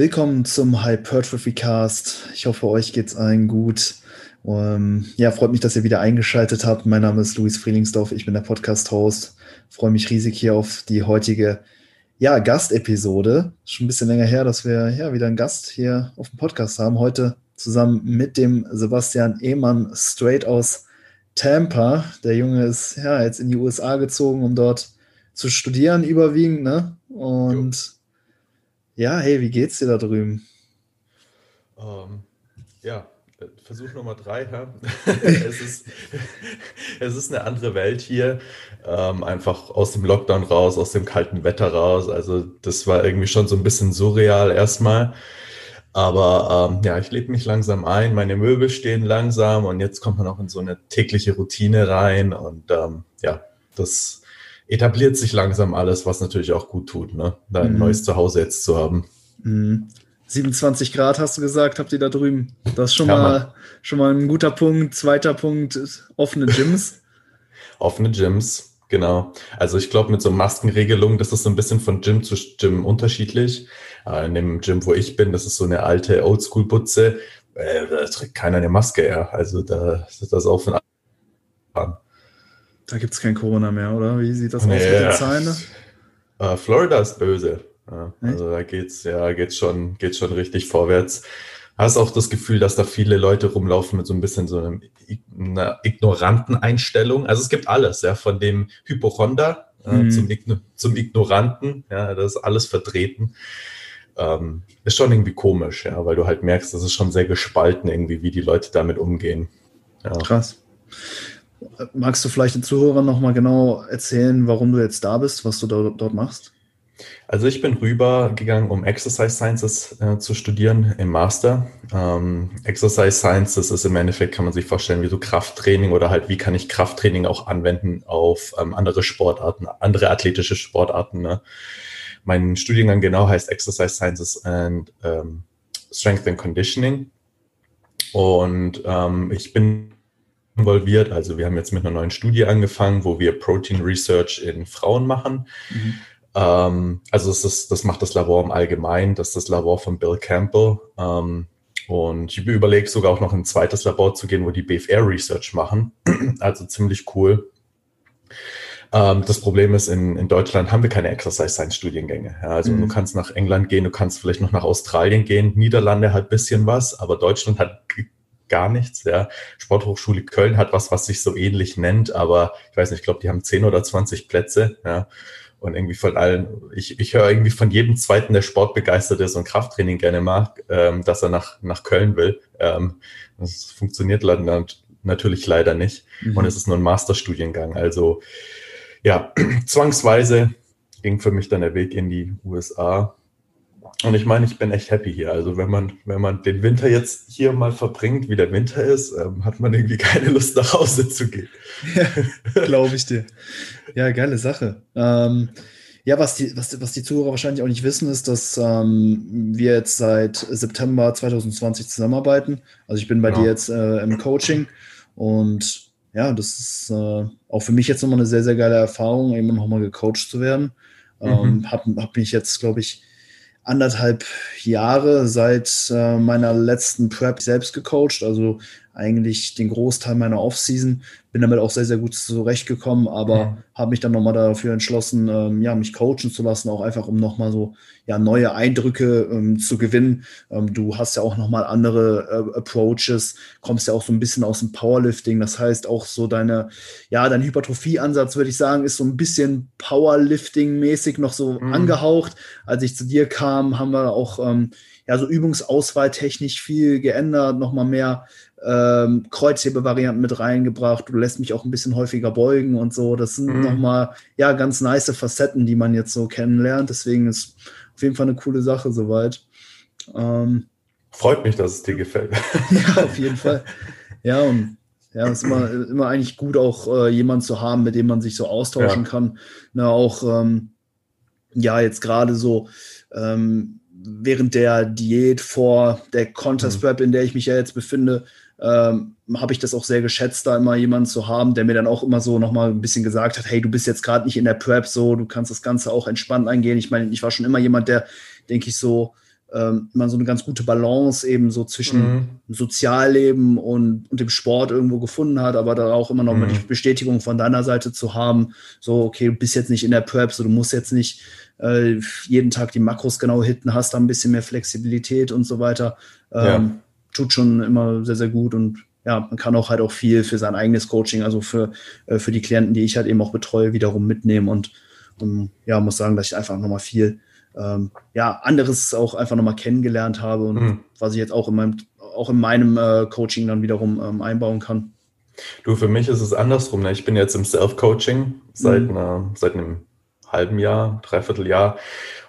Willkommen zum Hypertrophy Cast. Ich hoffe, euch geht's allen gut. Um, ähm, ja, freut mich, dass ihr wieder eingeschaltet habt. Mein Name ist Luis Frielingsdorf. Ich bin der Podcast-Host. Freue mich riesig hier auf die heutige ja, Gastepisode. Schon ein bisschen länger her, dass wir ja wieder einen Gast hier auf dem Podcast haben. Heute zusammen mit dem Sebastian Ehmann straight aus Tampa. Der Junge ist ja jetzt in die USA gezogen, um dort zu studieren, überwiegend, ne? Und jo. Ja, hey, wie geht's dir da drüben? Um, ähm, ja, Versuch Nummer drei, ja. es, ist, es ist eine andere Welt hier. Ähm, einfach aus dem Lockdown raus, aus dem kalten Wetter raus. Also das war irgendwie schon so ein bisschen surreal erstmal. Aber ähm, ja, ich lebe mich langsam ein, meine Möbel stehen langsam und jetzt kommt man auch in so eine tägliche Routine rein und ähm, ja, das etabliert sich langsam alles, was natürlich auch gut tut, ne? da ein mhm. neues Zuhause jetzt zu haben. Mhm. 27 Grad hast du gesagt, habt ihr da drüben. Das ist schon, ja, mal, schon mal ein guter Punkt. Zweiter Punkt, offene Gyms. offene Gyms, genau. Also ich glaube, mit so Maskenregelungen, das ist so ein bisschen von Gym zu Gym unterschiedlich. Äh, in dem Gym, wo ich bin, das ist so eine alte Oldschool-Butze. Äh, da trägt keiner eine Maske, ja. Also da ist das auch von an. Da gibt es kein Corona mehr, oder? Wie sieht das nee, aus mit den Zahlen? Äh, Florida ist böse. Ja, also da geht's, ja, geht's schon, geht's schon richtig vorwärts. Hast auch das Gefühl, dass da viele Leute rumlaufen mit so ein bisschen so einem, einer ignoranten Einstellung. Also es gibt alles, ja, von dem Hypochonder äh, mhm. zum, zum Ignoranten, ja, das ist alles vertreten. Ähm, ist schon irgendwie komisch, ja, weil du halt merkst, das ist schon sehr gespalten irgendwie, wie die Leute damit umgehen. Ja. Krass. Magst du vielleicht den Zuhörern nochmal genau erzählen, warum du jetzt da bist, was du da, dort machst? Also ich bin rübergegangen, um Exercise Sciences äh, zu studieren im Master. Ähm, Exercise Sciences ist im Endeffekt, kann man sich vorstellen, wie so Krafttraining oder halt, wie kann ich Krafttraining auch anwenden auf ähm, andere Sportarten, andere athletische Sportarten. Ne? Mein Studiengang genau heißt Exercise Sciences and ähm, Strength and Conditioning. Und ähm, ich bin involviert, also wir haben jetzt mit einer neuen Studie angefangen, wo wir Protein Research in Frauen machen. Mhm ähm, also das, ist, das macht das Labor im Allgemeinen, das ist das Labor von Bill Campbell. Ähm, und ich überlege sogar auch noch ein zweites Labor zu gehen, wo die BFR Research machen. also ziemlich cool. Ähm, das Problem ist, in, in Deutschland haben wir keine Exercise Science Studiengänge. Ja, also mhm. du kannst nach England gehen, du kannst vielleicht noch nach Australien gehen. Niederlande hat bisschen was, aber Deutschland hat gar nichts. Ja. Sporthochschule Köln hat was, was sich so ähnlich nennt, aber ich weiß nicht, ich glaube, die haben 10 oder 20 Plätze. Ja. Und irgendwie von allen, ich, ich höre irgendwie von jedem zweiten, der sportbegeistert ist und Krafttraining gerne mag, ähm, dass er nach, nach Köln will. Ähm, das funktioniert leider, natürlich leider nicht. Mhm. Und es ist nur ein Masterstudiengang. Also ja, zwangsweise ging für mich dann der Weg in die USA. Und ich meine, ich bin echt happy hier. Also wenn man, wenn man den Winter jetzt hier mal verbringt, wie der Winter ist, ähm, hat man irgendwie keine Lust nach Hause zu gehen. Ja, glaube ich dir. Ja, geile Sache. Ähm, ja, was die, was, was die Zuhörer wahrscheinlich auch nicht wissen, ist, dass ähm, wir jetzt seit September 2020 zusammenarbeiten. Also ich bin bei ja. dir jetzt äh, im Coaching und ja, das ist äh, auch für mich jetzt nochmal eine sehr, sehr geile Erfahrung, eben nochmal gecoacht zu werden. Ähm, mhm. hab, hab mich jetzt, glaube ich, anderthalb Jahre seit äh, meiner letzten Prep selbst gecoacht, also eigentlich den Großteil meiner Offseason. Bin damit auch sehr, sehr gut zurechtgekommen, aber mhm. habe mich dann nochmal dafür entschlossen, ähm, ja, mich coachen zu lassen, auch einfach, um nochmal so ja, neue Eindrücke ähm, zu gewinnen. Ähm, du hast ja auch nochmal andere äh, Approaches, kommst ja auch so ein bisschen aus dem Powerlifting. Das heißt, auch so deine, ja, dein Hypertrophie-Ansatz, würde ich sagen, ist so ein bisschen Powerlifting-mäßig noch so mhm. angehaucht. Als ich zu dir kam, haben wir auch ähm, ja so übungsauswahltechnisch viel geändert, nochmal mehr ähm, Kreuzhebevarianten mit reingebracht. Du lässt mich auch ein bisschen häufiger beugen und so. Das sind mhm. nochmal, ja, ganz nice Facetten, die man jetzt so kennenlernt. Deswegen ist auf jeden Fall eine coole Sache soweit. Ähm, Freut mich, dass es dir gefällt. ja, auf jeden Fall. Ja, und ja, es ist immer, immer eigentlich gut, auch äh, jemanden zu haben, mit dem man sich so austauschen ja. kann. Na, auch, ähm, ja, jetzt gerade so, ähm, während der Diät vor der Contest Prep, mhm. in der ich mich ja jetzt befinde, ähm, habe ich das auch sehr geschätzt, da immer jemanden zu haben, der mir dann auch immer so nochmal ein bisschen gesagt hat, hey, du bist jetzt gerade nicht in der Prep, so, du kannst das Ganze auch entspannt eingehen. Ich meine, ich war schon immer jemand, der, denke ich, so ähm, immer so eine ganz gute Balance eben so zwischen mhm. Sozialleben und, und dem Sport irgendwo gefunden hat, aber da auch immer noch mhm. mal die Bestätigung von deiner Seite zu haben, so, okay, du bist jetzt nicht in der Prep, so du musst jetzt nicht äh, jeden Tag die Makros genau hitten, hast da ein bisschen mehr Flexibilität und so weiter. Ähm, ja. Tut schon immer sehr, sehr gut und ja, man kann auch halt auch viel für sein eigenes Coaching, also für, äh, für die Klienten, die ich halt eben auch betreue, wiederum mitnehmen und, und ja, muss sagen, dass ich einfach nochmal viel ähm, ja, anderes auch einfach nochmal kennengelernt habe und mhm. was ich jetzt auch in meinem, auch in meinem äh, Coaching dann wiederum ähm, einbauen kann. Du, für mich ist es andersrum. Ne? Ich bin jetzt im Self-Coaching seit, mhm. seit einem halben Jahr, dreiviertel Jahr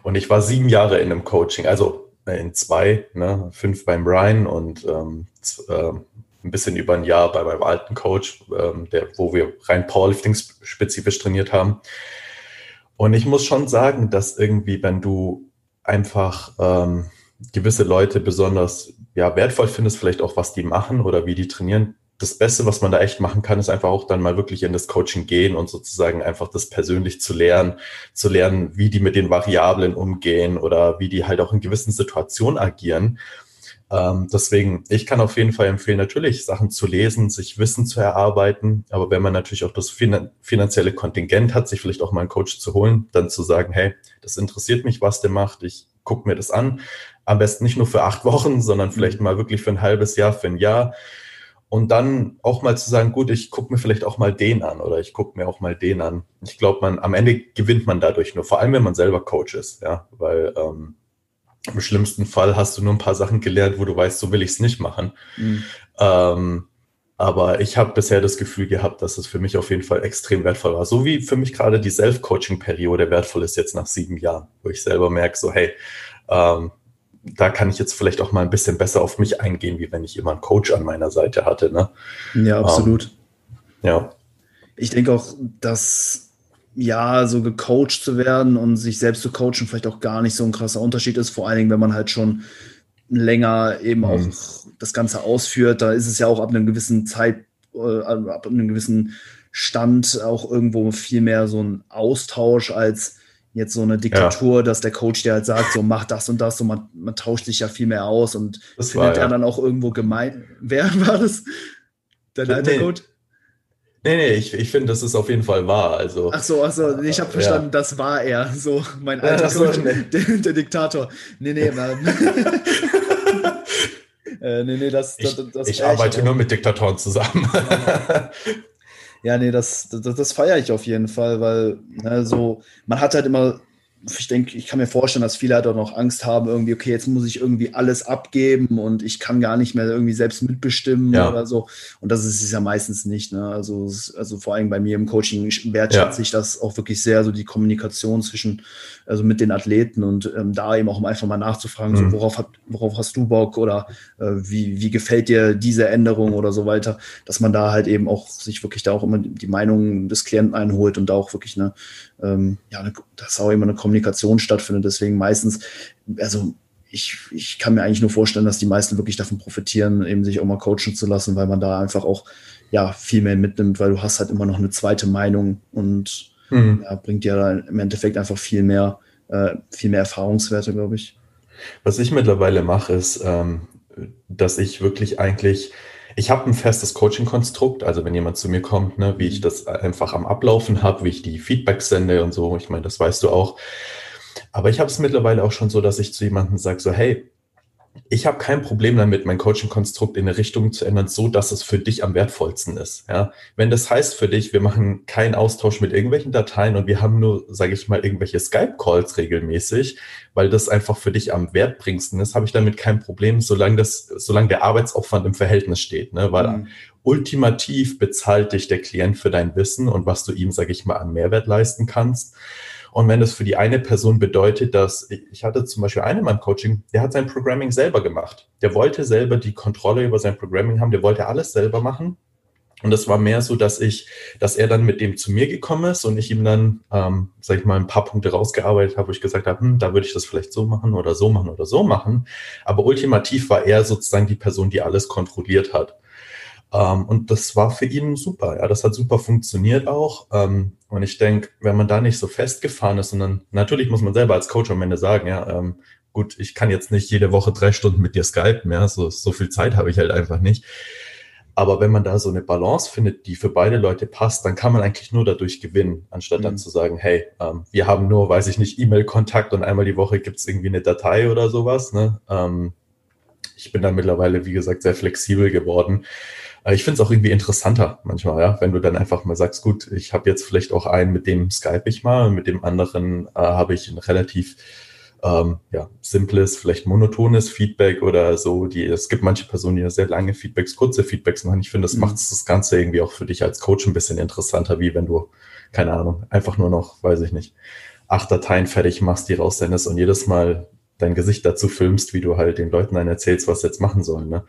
und ich war sieben Jahre in einem Coaching, also äh, in zwei, ne? fünf beim Brian und ähm, äh, ein bisschen über ein Jahr bei meinem alten Coach, ähm, der, wo wir rein Powerlifting spezifisch trainiert haben. Und ich muss schon sagen, dass irgendwie, wenn du einfach ähm, gewisse Leute besonders ja, wertvoll findest, vielleicht auch, was die machen oder wie die trainieren, das Beste, was man da echt machen kann, ist einfach auch dann mal wirklich in das Coaching gehen und sozusagen einfach das persönlich zu lernen, zu lernen, wie die mit den Variablen umgehen oder wie die halt auch in gewissen Situationen agieren. Ähm, deswegen, ich kann auf jeden Fall empfehlen, natürlich Sachen zu lesen, sich Wissen zu erarbeiten. Aber wenn man natürlich auch das finanzielle Kontingent hat, sich vielleicht auch mal einen Coach zu holen, dann zu sagen, hey, das interessiert mich, was der macht. Ich gucke mir das an. Am besten nicht nur für acht Wochen, sondern vielleicht mhm. mal wirklich für ein halbes Jahr, für ein Jahr. Und dann auch mal zu sagen, gut, ich gucke mir vielleicht auch mal den an oder ich gucke mir auch mal den an. Ich glaube, man am Ende gewinnt man dadurch nur, vor allem wenn man selber Coach ist, ja, weil ähm, im schlimmsten Fall hast du nur ein paar Sachen gelernt, wo du weißt, so will ich es nicht machen. Mhm. Ähm, aber ich habe bisher das Gefühl gehabt, dass es für mich auf jeden Fall extrem wertvoll war. So wie für mich gerade die Self-Coaching-Periode wertvoll ist jetzt nach sieben Jahren, wo ich selber merke, so hey, ähm, da kann ich jetzt vielleicht auch mal ein bisschen besser auf mich eingehen, wie wenn ich immer einen Coach an meiner Seite hatte. Ne? Ja, absolut. Ähm, ja. Ich denke auch, dass ja, so gecoacht zu werden und sich selbst zu coachen vielleicht auch gar nicht so ein krasser Unterschied ist, vor allen Dingen, wenn man halt schon länger eben mhm. auch das Ganze ausführt, da ist es ja auch ab einem gewissen Zeit, äh, ab einem gewissen Stand auch irgendwo viel mehr so ein Austausch als jetzt so eine Diktatur, ja. dass der Coach dir halt sagt, so mach das und das, so man, man tauscht sich ja viel mehr aus und das findet war, ja. er dann auch irgendwo gemein. Wer war das? Dein alter nee. Coach? Nee, nee, ich, ich finde, das ist auf jeden Fall wahr. Also, ach so, ach so, ich habe verstanden, ja. das war er, so mein alter so, Coach, nee. der, der, Diktator. Nee, nee, Mann. äh, nee, nee, das, das, das, das Ich arbeite ich, nur mit Diktatoren zusammen. Ja, nee, das, das, das feiere ich auf jeden Fall, weil ne, so, man hat halt immer ich denke, ich kann mir vorstellen, dass viele halt auch noch Angst haben, irgendwie, okay, jetzt muss ich irgendwie alles abgeben und ich kann gar nicht mehr irgendwie selbst mitbestimmen ja. oder so. Und das ist es ja meistens nicht. Ne? Also, also vor allem bei mir im Coaching wertschätze ja. ich das auch wirklich sehr, so die Kommunikation zwischen, also mit den Athleten und ähm, da eben auch um einfach mal nachzufragen, mhm. so, worauf, hat, worauf hast du Bock oder äh, wie, wie gefällt dir diese Änderung oder so weiter, dass man da halt eben auch sich wirklich da auch immer die Meinung des Klienten einholt und da auch wirklich eine, ähm, ja, eine, das auch immer eine Kommunikation stattfindet. Deswegen meistens, also ich, ich kann mir eigentlich nur vorstellen, dass die meisten wirklich davon profitieren, eben sich auch mal coachen zu lassen, weil man da einfach auch ja viel mehr mitnimmt, weil du hast halt immer noch eine zweite Meinung und mhm. ja, bringt dir da im Endeffekt einfach viel mehr, äh, viel mehr Erfahrungswerte, glaube ich. Was ich mittlerweile mache, ist, ähm, dass ich wirklich eigentlich ich habe ein festes Coaching-Konstrukt, also wenn jemand zu mir kommt, ne, wie ich mhm. das einfach am Ablaufen habe, wie ich die Feedbacks sende und so, ich meine, das weißt du auch. Aber ich habe es mittlerweile auch schon so, dass ich zu jemandem sage, so, hey, ich habe kein Problem damit, mein Coaching-Konstrukt in eine Richtung zu ändern, so dass es für dich am wertvollsten ist. Ja? Wenn das heißt für dich, wir machen keinen Austausch mit irgendwelchen Dateien und wir haben nur, sage ich mal, irgendwelche Skype-Calls regelmäßig, weil das einfach für dich am wertbringsten ist, habe ich damit kein Problem, solange das, solange der Arbeitsaufwand im Verhältnis steht. Ne? Weil mhm. ultimativ bezahlt dich der Klient für dein Wissen und was du ihm, sage ich mal, an Mehrwert leisten kannst. Und wenn das für die eine Person bedeutet, dass ich hatte zum Beispiel einen in meinem Coaching, der hat sein Programming selber gemacht. Der wollte selber die Kontrolle über sein Programming haben, der wollte alles selber machen. Und es war mehr so, dass ich, dass er dann mit dem zu mir gekommen ist und ich ihm dann, ähm, sag ich mal, ein paar Punkte rausgearbeitet habe, wo ich gesagt habe, hm, da würde ich das vielleicht so machen oder so machen oder so machen. Aber ultimativ war er sozusagen die Person, die alles kontrolliert hat. Ähm, und das war für ihn super. Ja, das hat super funktioniert auch. Ähm, und ich denke, wenn man da nicht so festgefahren ist, sondern natürlich muss man selber als Coach am Ende sagen, ja, ähm, gut, ich kann jetzt nicht jede Woche drei Stunden mit dir skypen, ja, so, so viel Zeit habe ich halt einfach nicht. Aber wenn man da so eine Balance findet, die für beide Leute passt, dann kann man eigentlich nur dadurch gewinnen, anstatt mhm. dann zu sagen, hey, ähm, wir haben nur, weiß ich nicht, E-Mail-Kontakt und einmal die Woche gibt es irgendwie eine Datei oder sowas. Ne? Ähm, ich bin da mittlerweile, wie gesagt, sehr flexibel geworden. Äh, ich finde es auch irgendwie interessanter manchmal, ja, wenn du dann einfach mal sagst, gut, ich habe jetzt vielleicht auch einen, mit dem Skype ich mal, mit dem anderen äh, habe ich ein relativ ähm, ja, simples, vielleicht monotones Feedback oder so. Die, es gibt manche Personen, die ja sehr lange Feedbacks, kurze Feedbacks machen. Ich finde, das mhm. macht das Ganze irgendwie auch für dich als Coach ein bisschen interessanter, wie wenn du, keine Ahnung, einfach nur noch, weiß ich nicht, acht Dateien fertig machst, die raussendest und jedes Mal dein Gesicht dazu filmst, wie du halt den Leuten dann erzählst, was sie jetzt machen sollen. Ne?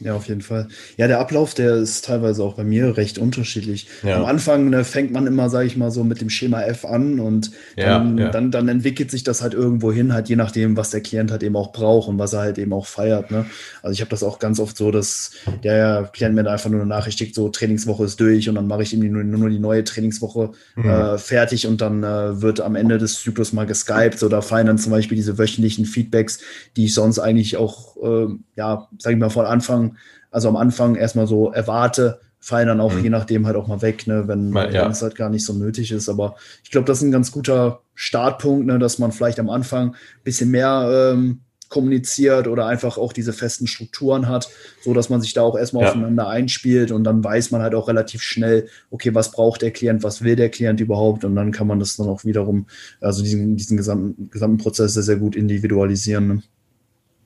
Ja, auf jeden Fall. Ja, der Ablauf, der ist teilweise auch bei mir recht unterschiedlich. Ja. Am Anfang ne, fängt man immer, sage ich mal, so mit dem Schema F an und dann, ja, ja. dann, dann, entwickelt sich das halt irgendwo hin, halt je nachdem, was der Klient halt eben auch braucht und was er halt eben auch feiert. Ne? Also ich habe das auch ganz oft so, dass der Klient mir einfach nur eine Nachricht schickt, so Trainingswoche ist durch und dann mache ich ihm nur, nur, die neue Trainingswoche mhm. äh, fertig und dann äh, wird am Ende des Zyklus mal geskypt. Da fallen dann zum Beispiel diese wöchentlichen Feedbacks, die ich sonst eigentlich auch, äh, ja, sage ich mal, von Anfang also am Anfang erstmal so erwarte, fallen dann auch mhm. je nachdem halt auch mal weg, ne, wenn, ja. es halt gar nicht so nötig ist. Aber ich glaube, das ist ein ganz guter Startpunkt, ne, dass man vielleicht am Anfang ein bisschen mehr ähm, kommuniziert oder einfach auch diese festen Strukturen hat, so dass man sich da auch erstmal ja. aufeinander einspielt und dann weiß man halt auch relativ schnell, okay, was braucht der Klient, was will der Klient überhaupt und dann kann man das dann auch wiederum, also diesen, diesen gesamten, gesamten Prozess sehr, sehr gut individualisieren. Ne?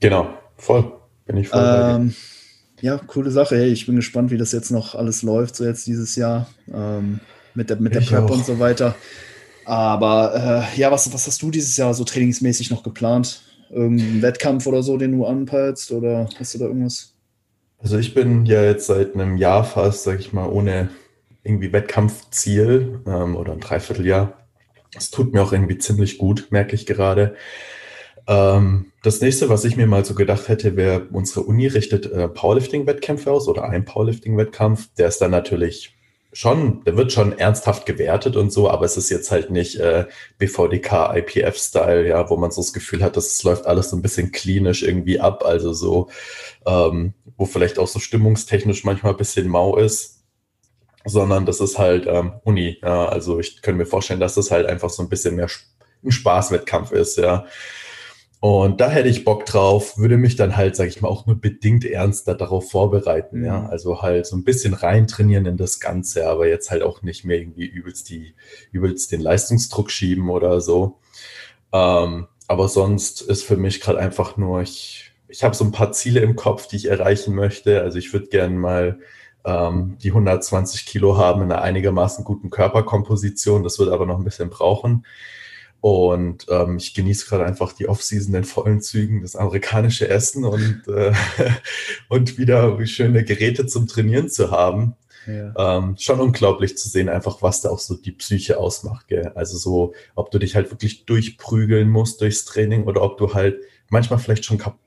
Genau, voll. Bin ich voll ähm, ja, coole Sache. Hey, ich bin gespannt, wie das jetzt noch alles läuft, so jetzt dieses Jahr ähm, mit der, mit der Prep auch. und so weiter. Aber äh, ja, was, was hast du dieses Jahr so trainingsmäßig noch geplant? Irgendein Wettkampf oder so, den du anpeilst? Oder hast du da irgendwas? Also ich bin ja jetzt seit einem Jahr fast, sag ich mal, ohne irgendwie Wettkampfziel ähm, oder ein Dreivierteljahr. Es tut mir auch irgendwie ziemlich gut, merke ich gerade. Ähm, das nächste, was ich mir mal so gedacht hätte, wäre, unsere Uni richtet äh, Powerlifting-Wettkämpfe aus oder ein Powerlifting-Wettkampf. Der ist dann natürlich schon, der wird schon ernsthaft gewertet und so, aber es ist jetzt halt nicht äh, BVDK, IPF-Style, ja, wo man so das Gefühl hat, das läuft alles so ein bisschen klinisch irgendwie ab, also so, ähm, wo vielleicht auch so stimmungstechnisch manchmal ein bisschen mau ist, sondern das ist halt ähm, Uni. Ja, also ich könnte mir vorstellen, dass das halt einfach so ein bisschen mehr ein Spaßwettkampf ist, ja. Und da hätte ich Bock drauf, würde mich dann halt, sage ich mal, auch nur bedingt ernster darauf vorbereiten. Mhm. Ja, also halt so ein bisschen reintrainieren in das Ganze, aber jetzt halt auch nicht mehr irgendwie übelst die, übelst den Leistungsdruck schieben oder so. Ähm, aber sonst ist für mich gerade einfach nur, ich, ich habe so ein paar Ziele im Kopf, die ich erreichen möchte. Also ich würde gerne mal ähm, die 120 Kilo haben in einer einigermaßen guten Körperkomposition. Das wird aber noch ein bisschen brauchen. Und ähm, ich genieße gerade einfach die Offseason in vollen Zügen, das amerikanische Essen und, äh, und wieder schöne Geräte zum Trainieren zu haben. Ja. Ähm, schon unglaublich zu sehen, einfach was da auch so die Psyche ausmacht. Gell? Also so, ob du dich halt wirklich durchprügeln musst durchs Training oder ob du halt manchmal vielleicht schon kap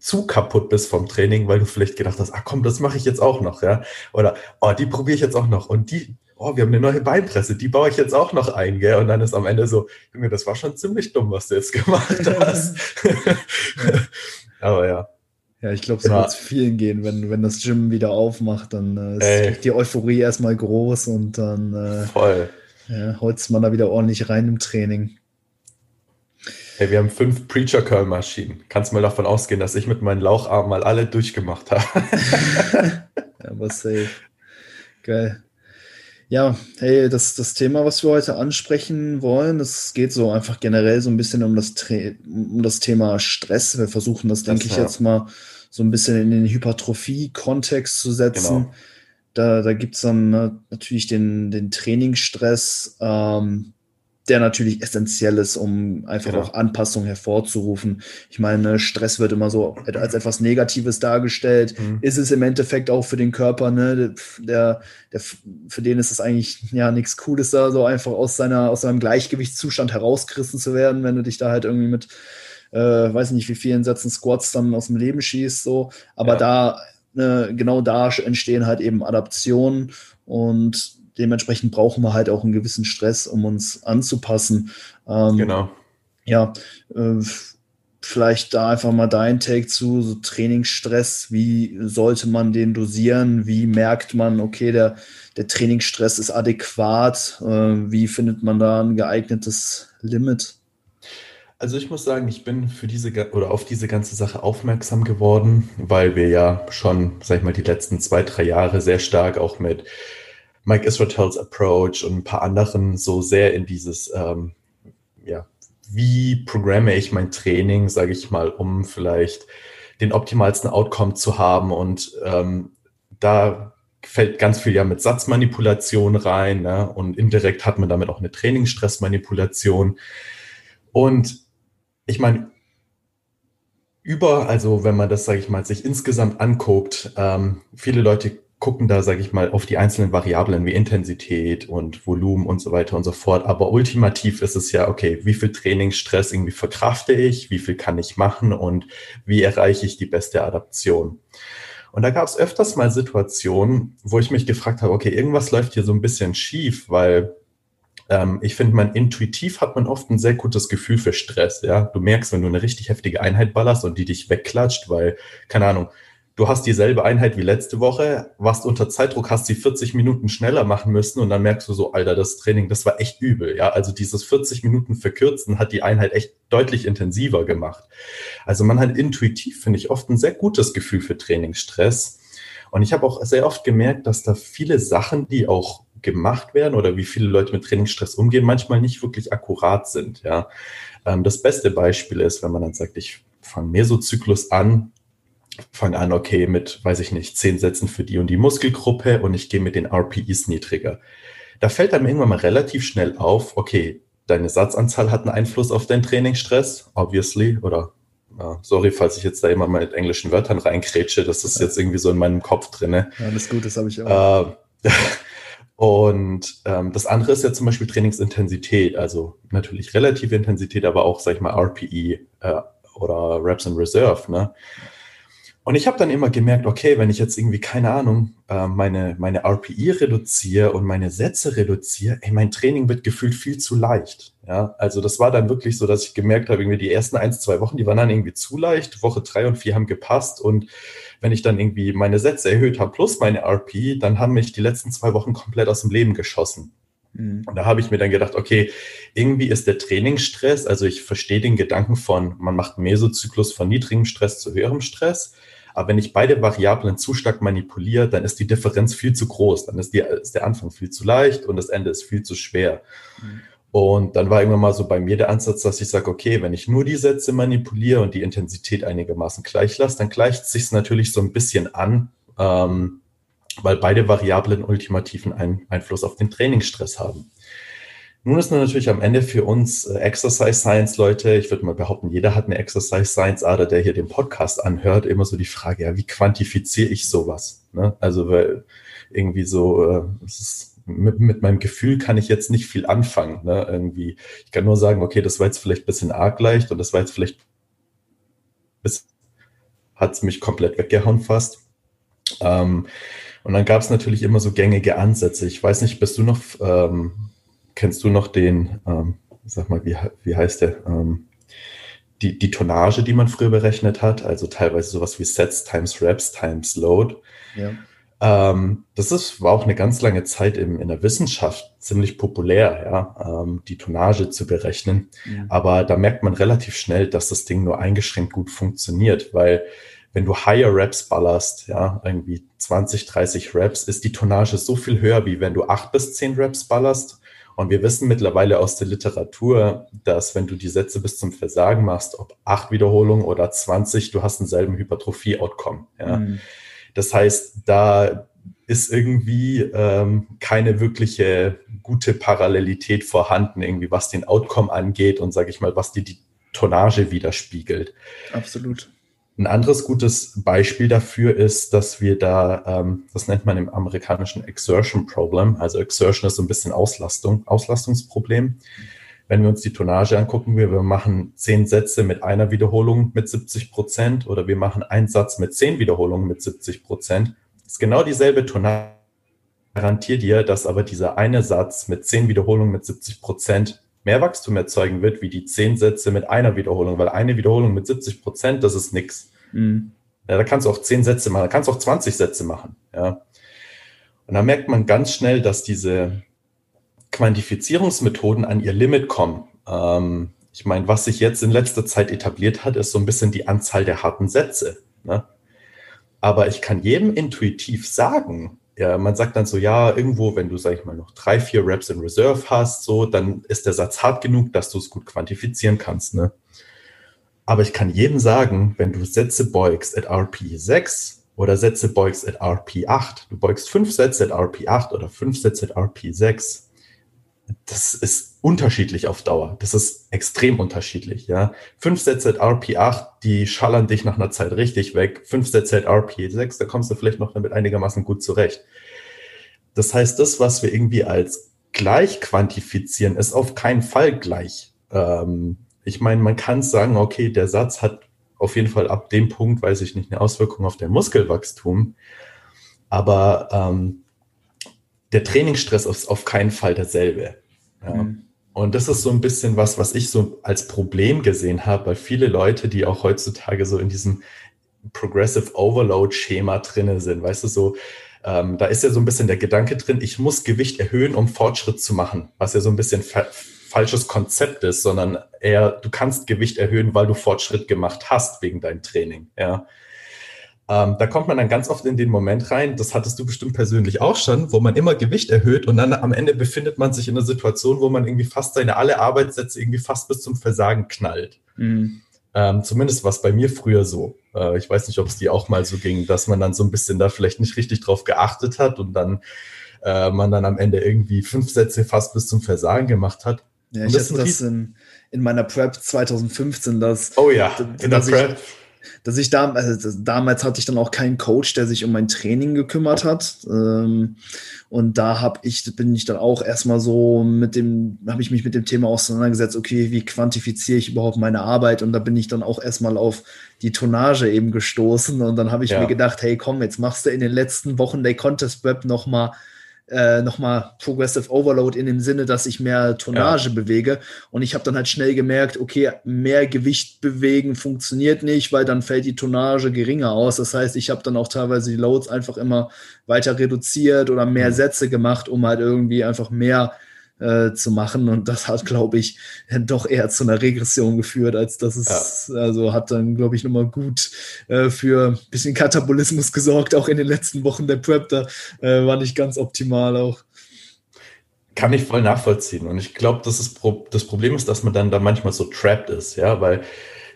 zu kaputt bist vom Training, weil du vielleicht gedacht hast, ah komm, das mache ich jetzt auch noch, ja. Oder oh, die probiere ich jetzt auch noch und die, oh, wir haben eine neue Beinpresse, die baue ich jetzt auch noch ein, gell? Und dann ist am Ende so, Junge, das war schon ziemlich dumm, was du jetzt gemacht hast. Aber ja. Ja, ich glaube, so ja. wird es vielen gehen, wenn, wenn das Gym wieder aufmacht, dann äh, ist die Euphorie erstmal groß und dann äh, Voll. Ja, holzt man da wieder ordentlich rein im Training. Hey, wir haben fünf Preacher Curl Maschinen. Kannst mal davon ausgehen, dass ich mit meinen Laucharmen mal alle durchgemacht habe. ja, aber safe. Geil. Ja, hey, das, das Thema, was wir heute ansprechen wollen, es geht so einfach generell so ein bisschen um das, um das Thema Stress. Wir versuchen das, denke ich, jetzt mal so ein bisschen in den Hypertrophie-Kontext zu setzen. Genau. Da, da gibt es dann ne, natürlich den, den Trainingsstress, ähm, der natürlich essentiell ist, um einfach genau. auch Anpassung hervorzurufen. Ich meine, Stress wird immer so als etwas Negatives dargestellt. Mhm. Ist es im Endeffekt auch für den Körper, ne? Der, der, für den ist es eigentlich ja nichts Cooles da, so einfach aus seiner, aus seinem Gleichgewichtszustand herausgerissen zu werden, wenn du dich da halt irgendwie mit, äh, weiß nicht, wie vielen Sätzen Squats dann aus dem Leben schießt, so. Aber ja. da, ne, genau da entstehen halt eben Adaptionen und dementsprechend brauchen wir halt auch einen gewissen Stress, um uns anzupassen. Ähm, genau. Ja, äh, vielleicht da einfach mal dein Take zu, so Trainingsstress, wie sollte man den dosieren? Wie merkt man, okay, der, der Trainingsstress ist adäquat? Äh, wie findet man da ein geeignetes Limit? Also ich muss sagen, ich bin für diese oder auf diese ganze Sache aufmerksam geworden, weil wir ja schon, sag ich mal, die letzten zwei, drei Jahre sehr stark auch mit Mike Israels Approach und ein paar anderen so sehr in dieses, ähm, ja, wie programme ich mein Training, sage ich mal, um vielleicht den optimalsten Outcome zu haben. Und ähm, da fällt ganz viel ja mit Satzmanipulation rein ne? und indirekt hat man damit auch eine Trainingsstressmanipulation. Und ich meine, über, also wenn man das, sage ich mal, sich insgesamt anguckt, ähm, viele Leute gucken da, sage ich mal, auf die einzelnen Variablen wie Intensität und Volumen und so weiter und so fort. Aber ultimativ ist es ja, okay, wie viel Trainingsstress irgendwie verkrafte ich, wie viel kann ich machen und wie erreiche ich die beste Adaption. Und da gab es öfters mal Situationen, wo ich mich gefragt habe, okay, irgendwas läuft hier so ein bisschen schief, weil ähm, ich finde, man intuitiv hat man oft ein sehr gutes Gefühl für Stress. Ja, du merkst, wenn du eine richtig heftige Einheit ballerst und die dich wegklatscht, weil keine Ahnung, du hast dieselbe Einheit wie letzte Woche, warst unter Zeitdruck, hast sie 40 Minuten schneller machen müssen und dann merkst du so, Alter, das Training, das war echt übel. Ja, also dieses 40 Minuten verkürzen hat die Einheit echt deutlich intensiver gemacht. Also man hat intuitiv, finde ich, oft ein sehr gutes Gefühl für Trainingsstress. Und ich habe auch sehr oft gemerkt, dass da viele Sachen, die auch gemacht werden oder wie viele Leute mit Trainingsstress umgehen, manchmal nicht wirklich akkurat sind. Ja, ähm, das beste Beispiel ist, wenn man dann sagt, ich fange Mesozyklus an, fange an, okay, mit, weiß ich nicht, zehn Sätzen für die und die Muskelgruppe und ich gehe mit den RPEs niedriger. Da fällt einem irgendwann mal relativ schnell auf, okay, deine Satzanzahl hat einen Einfluss auf deinen Trainingsstress, obviously, oder uh, sorry, falls ich jetzt da immer mal mit englischen Wörtern reinkrätsche, das ist jetzt irgendwie so in meinem Kopf drinne. Ja, alles gut, das habe ich auch. Äh, Und ähm, das andere ist ja zum Beispiel Trainingsintensität, also natürlich relative Intensität, aber auch, sag ich mal, RPE äh, oder Reps in Reserve. Ne? Und ich habe dann immer gemerkt, okay, wenn ich jetzt irgendwie, keine Ahnung, äh, meine, meine RPI reduziere und meine Sätze reduziere, ey, mein Training wird gefühlt viel zu leicht. Ja, also das war dann wirklich so, dass ich gemerkt habe, irgendwie die ersten ein, zwei Wochen, die waren dann irgendwie zu leicht. Woche drei und vier haben gepasst. Und wenn ich dann irgendwie meine Sätze erhöht habe plus meine RP, dann haben mich die letzten zwei Wochen komplett aus dem Leben geschossen. Mhm. Und da habe ich mir dann gedacht, okay, irgendwie ist der Trainingsstress, also ich verstehe den Gedanken von, man macht einen Mesozyklus von niedrigem Stress zu höherem Stress. Aber wenn ich beide Variablen zu stark manipuliere, dann ist die Differenz viel zu groß. Dann ist, die, ist der Anfang viel zu leicht und das Ende ist viel zu schwer. Mhm. Und dann war irgendwann mal so bei mir der Ansatz, dass ich sage, okay, wenn ich nur die Sätze manipuliere und die Intensität einigermaßen gleich lasse, dann gleicht es sich natürlich so ein bisschen an, ähm, weil beide Variablen ultimativen ein Einfluss auf den Trainingsstress haben. Nun ist natürlich am Ende für uns äh, Exercise Science Leute, ich würde mal behaupten, jeder hat eine Exercise Science Ader, der hier den Podcast anhört, immer so die Frage, ja, wie quantifiziere ich sowas? Ne? Also, weil irgendwie so, äh, ist, mit, mit meinem Gefühl kann ich jetzt nicht viel anfangen. Ne? Irgendwie, ich kann nur sagen, okay, das war jetzt vielleicht ein bisschen arg leicht und das war jetzt vielleicht, hat es mich komplett weggehauen fast. Ähm, und dann gab es natürlich immer so gängige Ansätze. Ich weiß nicht, bist du noch ähm, kennst du noch den, ähm, sag mal, wie, wie heißt der? Ähm, die, die Tonnage, die man früher berechnet hat, also teilweise sowas wie Sets times Reps times Load. Ja. Ähm, das ist, war auch eine ganz lange Zeit im, in der Wissenschaft ziemlich populär, ja, ähm, die Tonnage zu berechnen. Ja. Aber da merkt man relativ schnell, dass das Ding nur eingeschränkt gut funktioniert, weil wenn du higher Reps ballerst, ja, irgendwie 20, 30 Reps, ist die Tonnage so viel höher, wie wenn du acht bis zehn Reps ballerst. Und wir wissen mittlerweile aus der Literatur, dass wenn du die Sätze bis zum Versagen machst, ob acht Wiederholungen oder 20, du hast denselben Hypertrophie-Outcome. Ja. Mhm. Das heißt, da ist irgendwie ähm, keine wirkliche gute Parallelität vorhanden, irgendwie was den Outcome angeht und sage ich mal, was die, die Tonnage widerspiegelt. Absolut. Ein anderes gutes Beispiel dafür ist, dass wir da, ähm, das nennt man im amerikanischen Exertion Problem, also Exertion ist so ein bisschen Auslastung, Auslastungsproblem. Wenn wir uns die Tonnage angucken, wir, wir machen zehn Sätze mit einer Wiederholung mit 70 Prozent oder wir machen einen Satz mit zehn Wiederholungen mit 70 Prozent, ist genau dieselbe Tonnage. Garantiert dir, dass aber dieser eine Satz mit zehn Wiederholungen mit 70 Prozent mehr Wachstum erzeugen wird, wie die zehn Sätze mit einer Wiederholung, weil eine Wiederholung mit 70 Prozent, das ist nichts. Mhm. Ja, da kannst du auch zehn Sätze machen, da kannst du auch 20 Sätze machen. Ja. Und da merkt man ganz schnell, dass diese Quantifizierungsmethoden an ihr Limit kommen. Ähm, ich meine, was sich jetzt in letzter Zeit etabliert hat, ist so ein bisschen die Anzahl der harten Sätze. Ne? Aber ich kann jedem intuitiv sagen, ja, man sagt dann so, ja, irgendwo, wenn du, sag ich mal, noch drei, vier Reps in Reserve hast, so, dann ist der Satz hart genug, dass du es gut quantifizieren kannst. Ne? Aber ich kann jedem sagen, wenn du Sätze beugst at RP 6 oder Sätze beugst at RP 8, du beugst fünf Sätze at RP 8 oder fünf Sätze at RP 6, das ist unterschiedlich auf Dauer. Das ist extrem unterschiedlich, ja. Fünf Sätze at RP8, die schallern dich nach einer Zeit richtig weg. Fünf Sätze at RP6, da kommst du vielleicht noch damit einigermaßen gut zurecht. Das heißt, das, was wir irgendwie als gleich quantifizieren, ist auf keinen Fall gleich. Ähm, ich meine, man kann sagen, okay, der Satz hat auf jeden Fall ab dem Punkt, weiß ich nicht, eine Auswirkung auf den Muskelwachstum. Aber ähm, der Trainingsstress ist auf keinen Fall dasselbe. Ja. Mhm. Und das ist so ein bisschen was, was ich so als Problem gesehen habe, weil viele Leute, die auch heutzutage so in diesem Progressive Overload Schema drinne sind, weißt du, so, ähm, da ist ja so ein bisschen der Gedanke drin, ich muss Gewicht erhöhen, um Fortschritt zu machen, was ja so ein bisschen fa falsches Konzept ist, sondern eher, du kannst Gewicht erhöhen, weil du Fortschritt gemacht hast wegen deinem Training, ja. Ähm, da kommt man dann ganz oft in den Moment rein, das hattest du bestimmt persönlich auch schon, wo man immer Gewicht erhöht und dann am Ende befindet man sich in einer Situation, wo man irgendwie fast seine alle Arbeitssätze irgendwie fast bis zum Versagen knallt. Mhm. Ähm, zumindest war es bei mir früher so. Äh, ich weiß nicht, ob es dir auch mal so ging, dass man dann so ein bisschen da vielleicht nicht richtig drauf geachtet hat und dann äh, man dann am Ende irgendwie fünf Sätze fast bis zum Versagen gemacht hat. Ja, ich hatte das in, in meiner Prep 2015, das. Oh ja, in der Prep. Ich, dass ich da, also damals hatte ich dann auch keinen Coach, der sich um mein Training gekümmert hat. Ähm, und da habe ich, bin ich dann auch erstmal so mit dem, habe ich mich mit dem Thema auseinandergesetzt, okay, wie quantifiziere ich überhaupt meine Arbeit? Und da bin ich dann auch erstmal auf die Tonnage eben gestoßen. Und dann habe ich ja. mir gedacht, hey, komm, jetzt machst du in den letzten Wochen der Contest Web nochmal äh, nochmal Progressive Overload in dem Sinne, dass ich mehr Tonnage ja. bewege. Und ich habe dann halt schnell gemerkt, okay, mehr Gewicht bewegen funktioniert nicht, weil dann fällt die Tonnage geringer aus. Das heißt, ich habe dann auch teilweise die Loads einfach immer weiter reduziert oder mehr mhm. Sätze gemacht, um halt irgendwie einfach mehr äh, zu machen. Und das hat, glaube ich, doch eher zu einer Regression geführt, als dass es, ja. also hat dann, glaube ich, nochmal gut äh, für ein bisschen Katabolismus gesorgt, auch in den letzten Wochen der Prep. Da äh, war nicht ganz optimal auch. Kann ich voll nachvollziehen. Und ich glaube, das, ist Pro das Problem ist, dass man dann da manchmal so trapped ist, ja, weil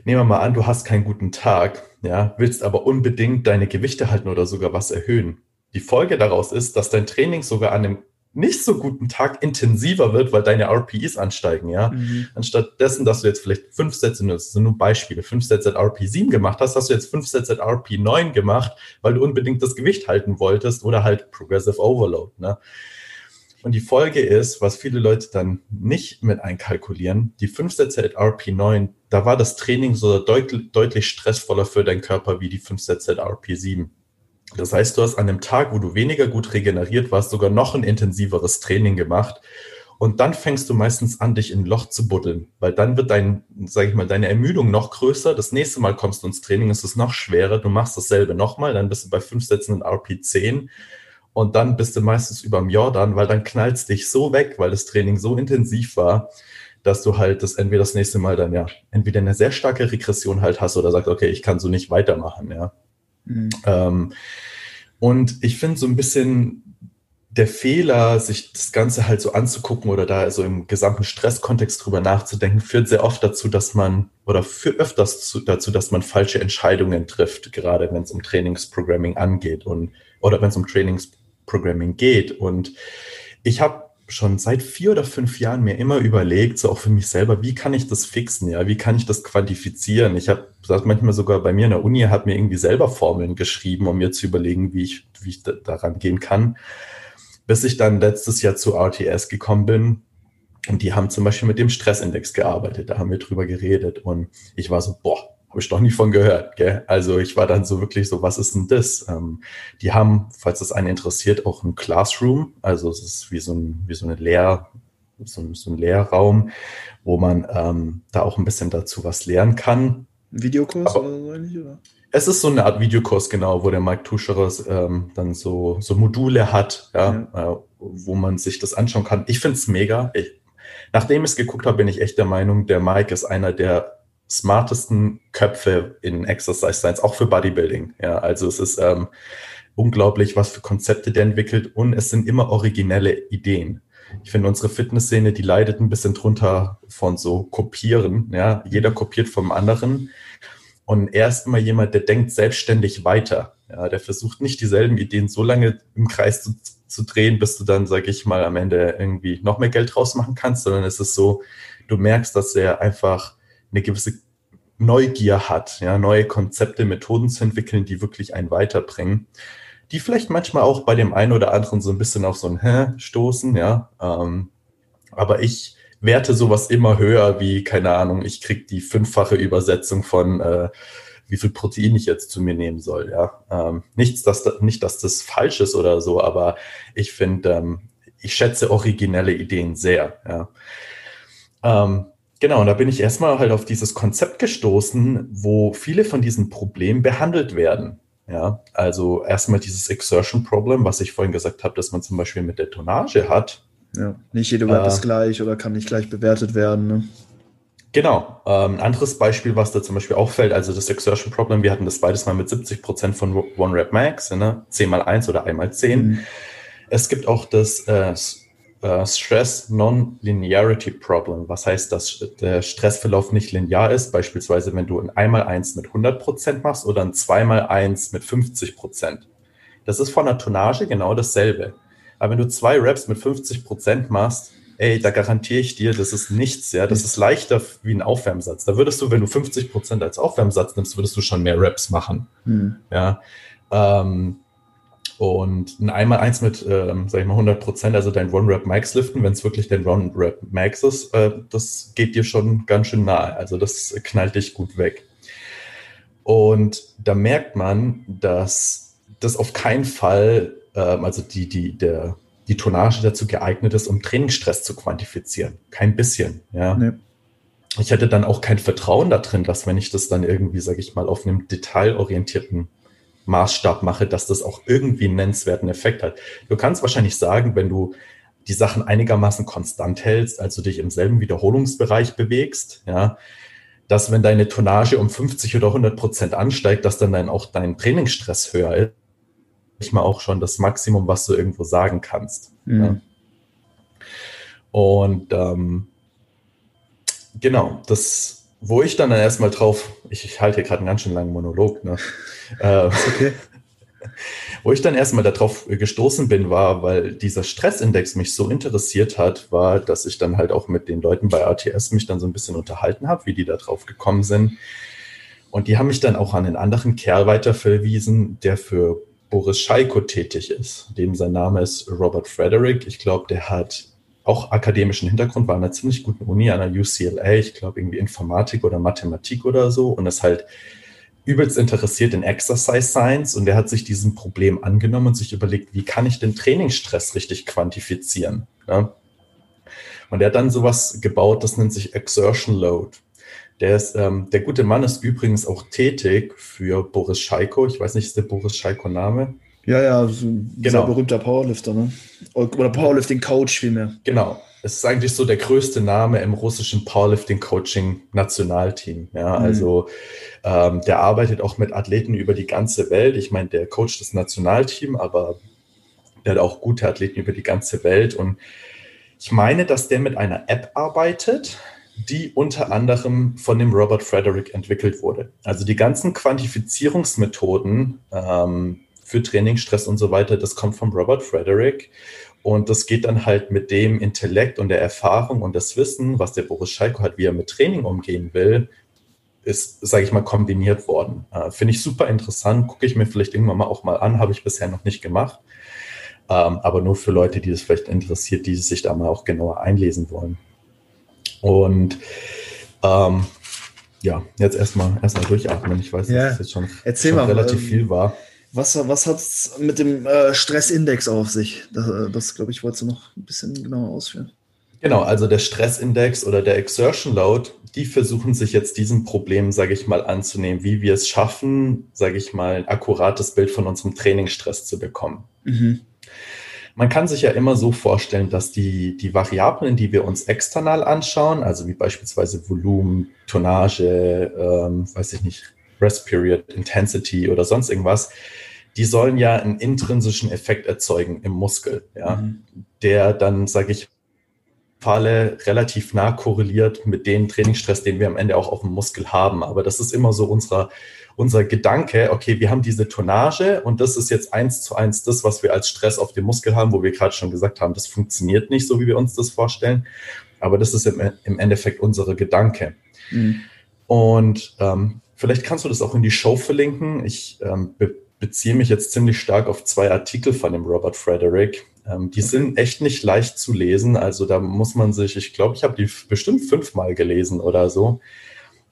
nehmen wir mal an, du hast keinen guten Tag, ja, willst aber unbedingt deine Gewichte halten oder sogar was erhöhen. Die Folge daraus ist, dass dein Training sogar an einem nicht so guten Tag intensiver wird, weil deine RPEs ansteigen, ja. Mhm. Anstatt dessen, dass du jetzt vielleicht fünf Sätze, das sind nur Beispiele, fünf Sätze at RP7 gemacht hast, hast du jetzt fünf Sätze at RP9 gemacht, weil du unbedingt das Gewicht halten wolltest oder halt Progressive Overload, ne. Und die Folge ist, was viele Leute dann nicht mit einkalkulieren, die fünf Sätze at RP9, da war das Training so deutlich, deutlich stressvoller für deinen Körper wie die fünf Sätze at RP7. Das heißt, du hast an dem Tag, wo du weniger gut regeneriert warst, sogar noch ein intensiveres Training gemacht. Und dann fängst du meistens an, dich in ein Loch zu buddeln, weil dann wird dein, sage ich mal, deine Ermüdung noch größer. Das nächste Mal kommst du ins Training, ist es noch schwerer. Du machst dasselbe nochmal, dann bist du bei fünf Sätzen in RP10 und dann bist du meistens über dem Jordan, weil dann knallst dich so weg, weil das Training so intensiv war, dass du halt das entweder das nächste Mal dann ja entweder eine sehr starke Regression halt hast oder sagst, okay, ich kann so nicht weitermachen, ja. Mhm. Ähm, und ich finde so ein bisschen der Fehler, sich das Ganze halt so anzugucken oder da so im gesamten Stresskontext drüber nachzudenken, führt sehr oft dazu, dass man oder führt öfters zu, dazu, dass man falsche Entscheidungen trifft, gerade wenn es um Trainingsprogramming angeht und oder wenn es um Trainingsprogramming geht. Und ich habe schon seit vier oder fünf Jahren mir immer überlegt, so auch für mich selber, wie kann ich das fixen, ja, wie kann ich das quantifizieren? Ich habe manchmal sogar bei mir in der Uni, hat mir irgendwie selber Formeln geschrieben, um mir zu überlegen, wie ich, wie ich daran gehen kann. Bis ich dann letztes Jahr zu RTS gekommen bin und die haben zum Beispiel mit dem Stressindex gearbeitet, da haben wir drüber geredet und ich war so, boah, habe ich doch nie von gehört. Gell? Also ich war dann so wirklich so, was ist denn das? Ähm, die haben, falls das einen interessiert, auch ein Classroom. Also es ist wie so, ein, wie so eine Lehr, so, so ein Lehrraum, wo man ähm, da auch ein bisschen dazu was lernen kann. Videokurs Aber, oder so ähnlich, oder? Es ist so eine Art Videokurs, genau, wo der Mike Tuscheres ähm, dann so, so Module hat, ja, ja. Äh, wo man sich das anschauen kann. Ich finde es mega. Ich, nachdem ich es geguckt habe, bin ich echt der Meinung, der Mike ist einer der smartesten Köpfe in Exercise Science, auch für Bodybuilding. Ja, also es ist ähm, unglaublich, was für Konzepte der entwickelt und es sind immer originelle Ideen. Ich finde, unsere Fitnessszene, die leidet ein bisschen drunter von so Kopieren. Ja, jeder kopiert vom anderen. Und er ist immer jemand, der denkt selbstständig weiter. Ja, der versucht nicht dieselben Ideen so lange im Kreis zu, zu drehen, bis du dann, sag ich mal, am Ende irgendwie noch mehr Geld draus machen kannst, sondern es ist so, du merkst, dass er einfach eine gewisse Neugier hat, ja, neue Konzepte, Methoden zu entwickeln, die wirklich einen weiterbringen, die vielleicht manchmal auch bei dem einen oder anderen so ein bisschen auf so ein Hä stoßen, ja. Ähm, aber ich werte sowas immer höher, wie, keine Ahnung, ich kriege die fünffache Übersetzung von äh, wie viel Protein ich jetzt zu mir nehmen soll, ja. Ähm, nichts, dass da, nicht, dass das falsch ist oder so, aber ich finde, ähm, ich schätze originelle Ideen sehr, ja. Ähm, Genau, und da bin ich erstmal halt auf dieses Konzept gestoßen, wo viele von diesen Problemen behandelt werden. Ja, also erstmal dieses Exertion Problem, was ich vorhin gesagt habe, dass man zum Beispiel mit der Tonnage hat. Ja, nicht jede Web äh, ist gleich oder kann nicht gleich bewertet werden. Ne? Genau. Ähm, ein anderes Beispiel, was da zum Beispiel auffällt, also das Exertion Problem, wir hatten das beides mal mit 70 Prozent von One Rep Max, ne? 10 mal 1 oder 1 mal 10. Mhm. Es gibt auch das äh, äh, Stress Non-Linearity Problem. Was heißt, dass der Stressverlauf nicht linear ist? Beispielsweise, wenn du ein einmal eins mit 100 Prozent machst oder ein zweimal eins mit 50 Prozent. Das ist von der Tonnage genau dasselbe. Aber wenn du zwei Reps mit 50 Prozent machst, ey, da garantiere ich dir, das ist nichts, ja. Das ist leichter wie ein Aufwärmsatz. Da würdest du, wenn du 50 Prozent als Aufwärmsatz nimmst, würdest du schon mehr Reps machen. Hm. Ja. Ähm, und ein einmal eins mit, ähm, sag ich mal, 100 Prozent, also dein One-Rep Max liften, wenn es wirklich dein One-Rep Max ist, äh, das geht dir schon ganz schön nahe. Also das knallt dich gut weg. Und da merkt man, dass das auf keinen Fall, ähm, also die, die, der, die Tonnage dazu geeignet ist, um Trainingsstress zu quantifizieren. Kein bisschen, ja. Nee. Ich hätte dann auch kein Vertrauen da drin, dass wenn ich das dann irgendwie, sage ich mal, auf einem detailorientierten Maßstab mache, dass das auch irgendwie einen nennenswerten Effekt hat. Du kannst wahrscheinlich sagen, wenn du die Sachen einigermaßen konstant hältst, also dich im selben Wiederholungsbereich bewegst, ja, dass wenn deine Tonnage um 50 oder 100 Prozent ansteigt, dass dann, dann auch dein Trainingsstress höher ist. Ich mal auch schon das Maximum, was du irgendwo sagen kannst. Mhm. Ja. Und ähm, genau, das wo ich dann erstmal drauf, ich, ich halte hier gerade einen ganz schön langen Monolog, ne? äh, okay. wo ich dann erstmal darauf gestoßen bin, war, weil dieser Stressindex mich so interessiert hat, war, dass ich dann halt auch mit den Leuten bei ATS mich dann so ein bisschen unterhalten habe, wie die da drauf gekommen sind. Und die haben mich dann auch an einen anderen Kerl weiterverwiesen, der für Boris Scheiko tätig ist. Dem sein Name ist Robert Frederick. Ich glaube, der hat auch akademischen Hintergrund, war an einer ziemlich guten Uni, an der UCLA, ich glaube irgendwie Informatik oder Mathematik oder so und ist halt übelst interessiert in Exercise Science und der hat sich diesem Problem angenommen und sich überlegt, wie kann ich den Trainingsstress richtig quantifizieren. Ne? Und er hat dann sowas gebaut, das nennt sich Exertion Load. Der, ist, ähm, der gute Mann ist übrigens auch tätig für Boris Scheiko. Ich weiß nicht, ist der Boris Scheiko Name? Ja, ja, so ein genau. berühmter Powerlifter, ne? Oder Powerlifting-Coach vielmehr. Genau. Es ist eigentlich so der größte Name im russischen Powerlifting-Coaching-Nationalteam. Ja, mhm. also ähm, der arbeitet auch mit Athleten über die ganze Welt. Ich meine, der coacht das Nationalteam, aber der hat auch gute Athleten über die ganze Welt. Und ich meine, dass der mit einer App arbeitet, die unter anderem von dem Robert Frederick entwickelt wurde. Also die ganzen Quantifizierungsmethoden, ähm, für Training, Stress und so weiter, das kommt von Robert Frederick. Und das geht dann halt mit dem Intellekt und der Erfahrung und das Wissen, was der Boris Schalko hat, wie er mit Training umgehen will, ist, sage ich mal, kombiniert worden. Äh, Finde ich super interessant, gucke ich mir vielleicht irgendwann mal auch mal an, habe ich bisher noch nicht gemacht. Ähm, aber nur für Leute, die das vielleicht interessiert, die sich da mal auch genauer einlesen wollen. Und ähm, ja, jetzt erstmal erstmal durchatmen. Ich weiß, ja. dass es jetzt schon, schon mal, relativ ähm, viel war. Was, was hat es mit dem äh, Stressindex auf sich? Das, äh, das glaube ich, wolltest du noch ein bisschen genauer ausführen. Genau, also der Stressindex oder der Exertion Load, die versuchen sich jetzt diesem Problem, sage ich mal, anzunehmen, wie wir es schaffen, sage ich mal, ein akkurates Bild von unserem Trainingsstress zu bekommen. Mhm. Man kann sich ja immer so vorstellen, dass die, die Variablen, die wir uns external anschauen, also wie beispielsweise Volumen, Tonnage, ähm, weiß ich nicht, Rest Period, Intensity oder sonst irgendwas, die sollen ja einen intrinsischen Effekt erzeugen im Muskel, ja, mhm. der dann, sage ich Falle relativ nah korreliert mit dem Trainingsstress, den wir am Ende auch auf dem Muskel haben. Aber das ist immer so unser, unser Gedanke, okay, wir haben diese Tonnage und das ist jetzt eins zu eins das, was wir als Stress auf dem Muskel haben, wo wir gerade schon gesagt haben, das funktioniert nicht so, wie wir uns das vorstellen. Aber das ist im, im Endeffekt unsere Gedanke. Mhm. Und ähm, vielleicht kannst du das auch in die Show verlinken. Ich ähm, be beziehe mich jetzt ziemlich stark auf zwei Artikel von dem Robert Frederick. Ähm, die sind echt nicht leicht zu lesen. Also da muss man sich, ich glaube, ich habe die bestimmt fünfmal gelesen oder so.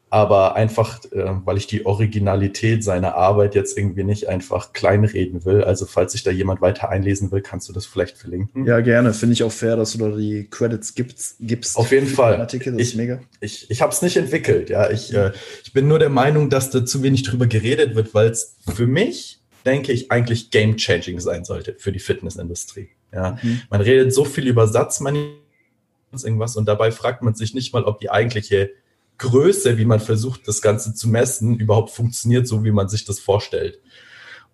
Aber einfach, äh, weil ich die Originalität seiner Arbeit jetzt irgendwie nicht einfach kleinreden will. Also falls sich da jemand weiter einlesen will, kannst du das vielleicht verlinken. Ja, gerne. Finde ich auch fair, dass du da die Credits gibst. gibst Auf jeden Fall. Artikel. Ich. Ich, ich habe es nicht entwickelt. Ja, ich, äh, ich bin nur der Meinung, dass da zu wenig drüber geredet wird, weil es für mich denke ich, eigentlich game-changing sein sollte für die Fitnessindustrie. Ja, mhm. man redet so viel über Satzmanipulation irgendwas und dabei fragt man sich nicht mal, ob die eigentliche Größe, wie man versucht, das Ganze zu messen, überhaupt funktioniert, so wie man sich das vorstellt.